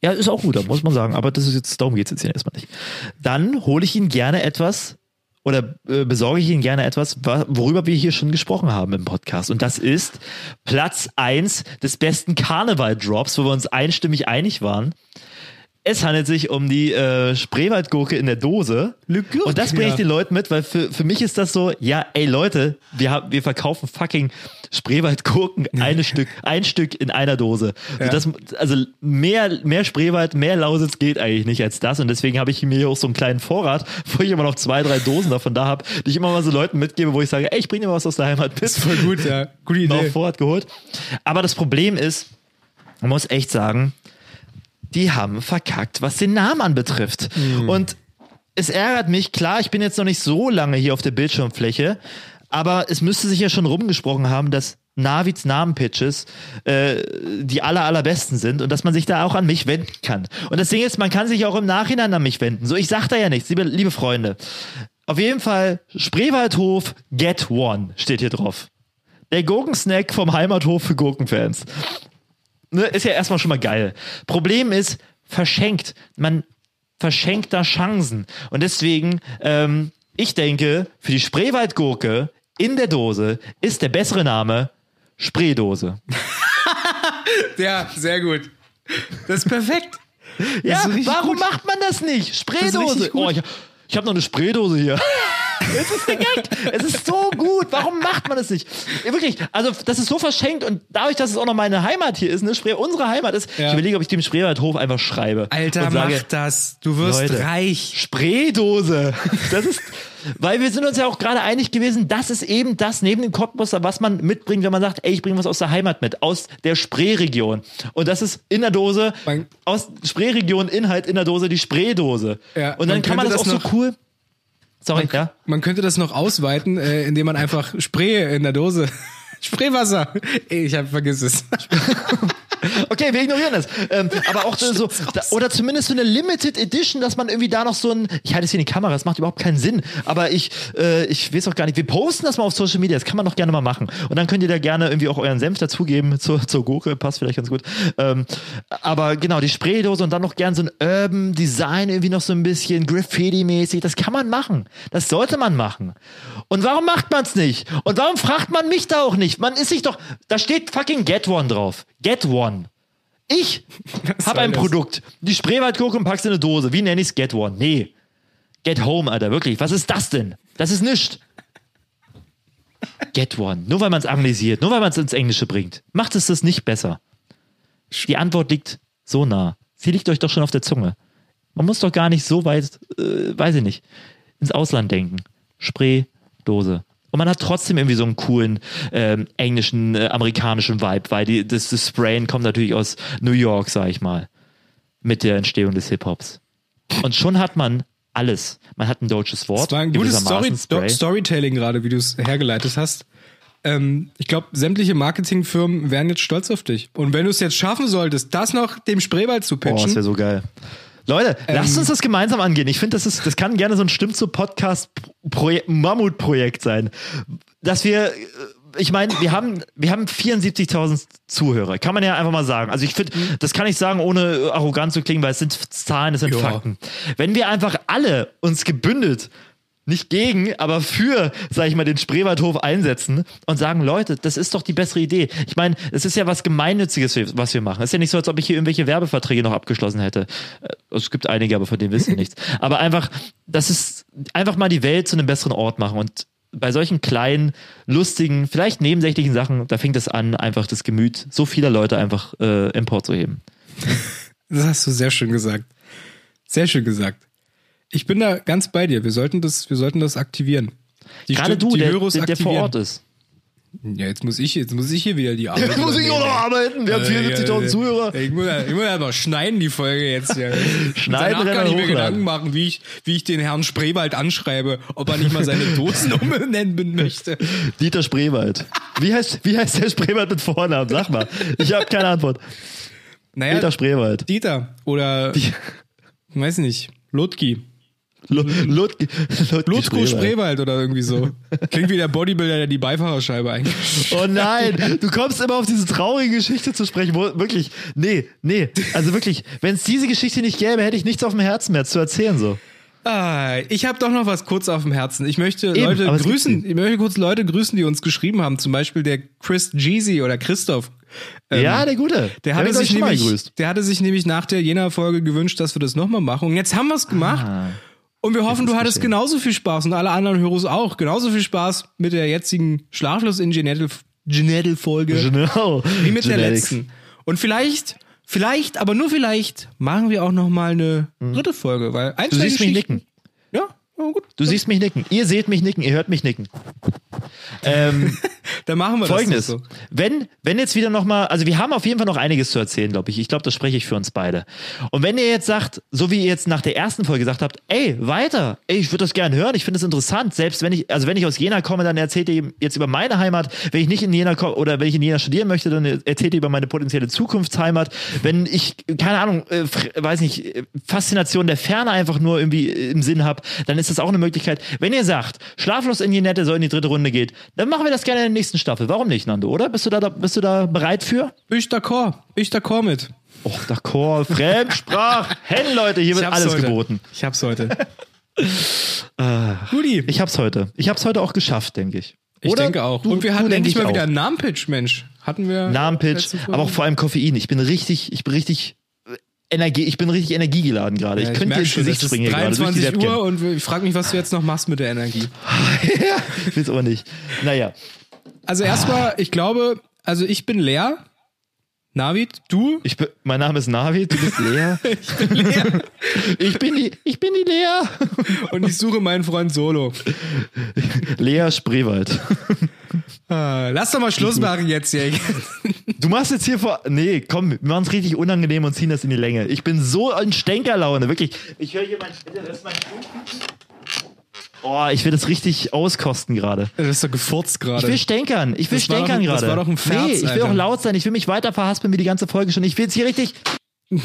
ja, ist auch gut, muss man sagen. Aber das ist jetzt, darum geht es jetzt hier erstmal nicht. Dann hole ich Ihnen gerne etwas oder äh, besorge ich Ihnen gerne etwas, wa- worüber wir hier schon gesprochen haben im Podcast. Und das ist Platz 1 des besten Karneval-Drops, wo wir uns einstimmig einig waren. Es handelt sich um die äh, Spreewaldgurke in der Dose. Gurke, Und das bringe ich den Leuten mit, weil für, für mich ist das so, ja, ey Leute, wir, haben, wir verkaufen fucking Spreewaldgurken eine Stück, ein Stück in einer Dose. Ja. Also, das, also mehr, mehr Spreewald, mehr Lausitz geht eigentlich nicht als das. Und deswegen habe ich mir hier auch so einen kleinen Vorrat, wo ich immer noch zwei, drei Dosen davon da habe, die ich immer mal so Leuten mitgebe, wo ich sage, ey, ich bringe dir mal was aus der Heimat mit. Voll gut, ja. Gute Noch Idee. Vorrat geholt. Aber das Problem ist, man muss echt sagen, die haben verkackt, was den Namen anbetrifft. Und es ärgert mich, klar, ich bin jetzt noch nicht so lange hier auf der Bildschirmfläche, aber es müsste sich ja schon rumgesprochen haben, dass Navids Namenpitches äh, die aller, allerbesten sind und dass man sich da auch an mich wenden kann. Und das Ding ist, man kann sich auch im Nachhinein an mich wenden. So, ich sag da ja nichts, liebe, liebe Freunde. Auf jeden Fall, Spreewaldhof Get One steht hier drauf. Der Gurkensnack vom Heimathof für Gurkenfans. Ne, ist ja erstmal schon mal geil. Problem ist, verschenkt. Man verschenkt da Chancen. Und deswegen, ähm, ich denke, für die Spreewaldgurke in der Dose ist der bessere Name Spreedose. Ja, sehr gut. Das ist perfekt. Ja, richtig warum gut. macht man das nicht? ist Spreedose. gut. Oh, ich, ich habe noch eine Spreedose hier. Es ist direkt. Es ist so gut. Warum macht man das nicht? Wirklich. Also, das ist so verschenkt und dadurch, dass es auch noch meine Heimat hier ist, ne, Spree, unsere Heimat ist, Ja. ich überlege, ob ich dem Spreewaldhof einfach schreibe. Alter, sage, mach das. Du wirst Leute, reich. Spreedose. Das ist, weil wir sind uns ja auch gerade einig gewesen, das ist eben das neben dem Cottbuster, was man mitbringt, wenn man sagt, ey, ich bringe was aus der Heimat mit, aus der Spreeregion. Und das ist in der Dose, Man- aus Spreeregion Inhalt in der Dose, die Spreedose. Ja, Und dann man kann man das könnte auch das so cool. Sorry, ja. Man könnte das noch ausweiten, äh, indem man einfach Spray in der Dose. Spreewasser. Ich hab vergiss es. Okay, wir ignorieren das. Ähm, aber auch so, da, oder zumindest so eine Limited Edition, dass man irgendwie da noch so ein, ich halte es hier in die Kamera, das macht überhaupt keinen Sinn, aber ich, äh, ich weiß auch gar nicht, wir posten das mal auf Social Media, das kann man doch gerne mal machen. Und dann könnt ihr da gerne irgendwie auch euren Senf dazugeben zur, zur Gurke, passt vielleicht ganz gut. Ähm, aber genau, die Spraydose und dann noch gern so ein Urban Design, irgendwie noch so ein bisschen Graffiti-mäßig, das kann man machen. Das sollte man machen. Und warum macht man es nicht? Und warum fragt man mich da auch nicht? Man ist sich doch, da steht fucking Get One drauf. Get One. Ich habe ein das? Produkt. Die Spreewaldgurke und pack's in eine Dose. Wie nenne ich's? Get One. Nee. Get Home, Alter. Wirklich. Was ist das denn? Das ist nichts. Get One. Nur weil man es anglisiert, nur weil man es ins Englische bringt. Macht es das nicht besser. Die Antwort liegt so nah. Sie liegt euch doch schon auf der Zunge. Man muss doch gar nicht so weit, äh, weiß ich nicht, ins Ausland denken. Spray, Dose. Und man hat trotzdem irgendwie so einen coolen ähm, englischen, äh, amerikanischen Vibe, weil die, das, das Sprayen kommt natürlich aus New York, sag ich mal, mit der Entstehung des Hip-Hops. Und schon hat man alles. Man hat ein deutsches Wort. Das war ein gutes Story, Spray. Storytelling gerade, wie du es hergeleitet hast. Ähm, ich glaube, sämtliche Marketingfirmen wären jetzt stolz auf dich. Und wenn du es jetzt schaffen solltest, das noch dem Spreewald zu Boah, das pitchen, wäre so geil. Leute, Ähm, lasst uns das gemeinsam angehen. Ich finde, das ist, das kann gerne so ein Stimmt zu Podcast Mammutprojekt sein, dass wir, äh, ich meine, wir haben, wir haben 74.000 Zuhörer, kann man ja einfach mal sagen. Also ich finde, das kann ich sagen, ohne arrogant zu klingen, weil es sind Zahlen, es sind Ja. Fakten. Wenn wir einfach alle uns gebündelt nicht gegen, aber für, sag ich mal, den Spreewaldhof einsetzen und sagen, Leute, das ist doch die bessere Idee. Ich meine, es ist ja was Gemeinnütziges, was wir machen. Es ist ja nicht so, als ob ich hier irgendwelche Werbeverträge noch abgeschlossen hätte. Äh, Es gibt einige, aber von denen wissen wir nichts. Aber einfach, das ist einfach mal die Welt zu einem besseren Ort machen und bei solchen kleinen, lustigen, vielleicht nebensächlichen Sachen, da fängt es an, einfach das Gemüt so vieler Leute einfach äh, emporzuheben. das hast du sehr schön gesagt. Sehr schön gesagt. Ich bin da ganz bei dir. Wir sollten das, wir sollten das aktivieren. Die Gerade Stimm- du, die der, Höros der, der vor. Ort ist. Ja, jetzt muss ich, jetzt muss ich hier wieder die Arbeit. Jetzt muss ich auch noch arbeiten. Wir haben Äh, 74.000 ja, Zuhörer. Ich muss, ich muss aber schneiden die Folge jetzt hier. Schneiden, Danach kann ich mir hochladen. Gedanken machen, wie ich, wie ich den Herrn Spreewald anschreibe, ob er nicht mal seine Dosen umbenennen möchte. Dieter Spreewald. Wie heißt, wie heißt der Spreewald mit Vornamen? Sag mal. Ich habe keine Antwort. Naja, Dieter Spreewald. Dieter oder weiß nicht, Lutki. Ludwig Lutko Spreewald oder irgendwie so. Klingt wie der Bodybuilder, der die Beifahrerscheibe eingeschaltet Oh nein, du kommst immer auf diese traurige Geschichte zu sprechen. Wo, wirklich, nee, nee. Also wirklich, wenn es diese Geschichte nicht gäbe, hätte ich nichts auf dem Herzen mehr zu erzählen. So. Ah, ich habe doch noch was kurz auf dem Herzen. Ich möchte Eben, Leute grüßen. Ich möchte kurz Leute grüßen, die uns geschrieben haben. Zum Beispiel der Chris Jeezy oder Christoph. Ähm, ja, der Gute. Der hatte, sich nämlich, der hatte sich nämlich nach der Jena-Folge gewünscht, dass wir das nochmal machen. Und jetzt haben wir es gemacht. Ah. Und wir hoffen, du hattest geschehen. genauso viel Spaß und alle anderen Heroes auch. Genauso viel Spaß mit der jetzigen Schlaflos in Genetel-Folge Genau. wie mit der Genetics. letzten. Und vielleicht, vielleicht, aber nur vielleicht, machen wir auch nochmal eine dritte Folge. Weil ein, Mhm. Du zwei siehst mich nicken. Gut. Du siehst mich nicken. Ihr seht mich nicken. Ihr hört mich nicken. Ähm, Dann machen wir Folgendes. das doch so. Wenn, wenn jetzt wieder nochmal, also wir haben auf jeden Fall noch einiges zu erzählen, glaube ich. Ich glaube, das spreche ich für uns beide. Und wenn ihr jetzt sagt, so wie ihr jetzt nach der ersten Folge gesagt habt, ey, weiter, ey, ich würde das gerne hören, ich finde es interessant, selbst wenn ich, also wenn ich aus Jena komme, dann erzählt ihr jetzt über meine Heimat. Wenn ich nicht in Jena komme oder wenn ich in Jena studieren möchte, dann erzählt ihr über meine potenzielle Zukunftsheimat. Wenn ich, keine Ahnung, äh, weiß nicht, äh, Faszination der Ferne einfach nur irgendwie äh, im Sinn habe, dann ist das auch eine Möglichkeit. Wenn ihr sagt, Schlaflos in Jenette soll in die dritte Runde geht, dann machen wir das gerne in der nächsten Staffel. Warum nicht, Nando, oder? Bist du da, bist du da bereit für? Ich d'accord. Ich d'accord mit. Och, d'accord, Fremdsprach. Hen, Leute, hier Ich wird alles heute. geboten. Ich hab's heute. Guti. Ich hab's heute. Ich hab's heute auch geschafft, denke ich. Ich Oder? denke auch. Du- Und wir hatten endlich ich mal auch. wieder einen Namenpitch, Mensch. Hatten wir. Namenpitch, aber auch vor allem Koffein. Ich bin richtig, ich bin richtig äh, Energie, ich bin richtig energiegeladen gerade. Ja, ich könnte merk ins Gesicht es springen hier gerade durch die 23 Webcam. Uhr und ich frage mich, was du jetzt noch machst mit der Energie. ja, ich weiß auch nicht. Naja, Also erstmal, ich glaube, also ich bin leer. Navid, du? ich bin, mein Name ist Navi, du bist Lea. Ich bin leer. ich bin die, ich bin die Lea. und ich suche meinen Freund Solo. Lea Spreewald. Ah, lass doch mal Schluss machen jetzt hier. Du machst jetzt hier vor. Nee, komm, wir machen es richtig unangenehm und ziehen das in die Länge. Ich bin so in Stänkerlaune, wirklich. Ich höre hier mein. Das ist mein Oh, ich will das richtig auskosten gerade. Das ist doch gefurzt Ich will gerade. stänkern. Ich will Das stänkern ein- das gerade. war doch ein Ferz, Nee, ich will Alter. auch laut sein. Ich will mich weiter verhaspeln wie die ganze Folge schon. Ich will jetzt hier richtig.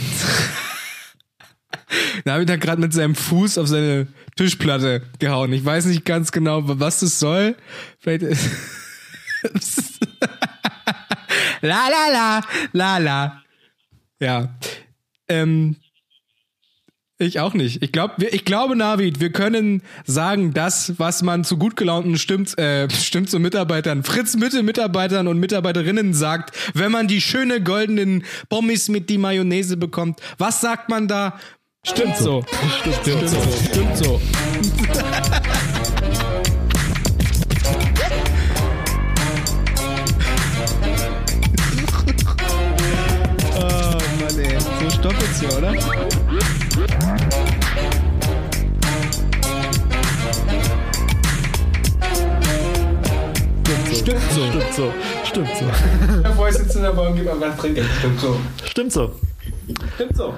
Navid hat gerade mit seinem Fuß auf seine Tischplatte gehauen. Ich weiß nicht ganz genau, was das soll. Vielleicht ist. la la la, la la. Ja. Ähm, ich auch nicht. Ich, glaub, wir- ich glaube, Navid, wir können sagen, das, was man zu gut gelaunten stimmt, äh, stimmt zu Mitarbeitern, Fritz Mitte Mitarbeitern und Mitarbeiterinnen sagt, wenn man die schöne goldenen Pommes mit die Mayonnaise bekommt. Was sagt man da? Stimmt so. Stimmt, so. Stimmt so. oh So stoppelt's hier, oder? Stimmt so. Stimmt so. Stimmt so. Bevor ich sitze in der Bahn, gib mal was trinken. Stimmt so. Stimmt so. Stimmt so.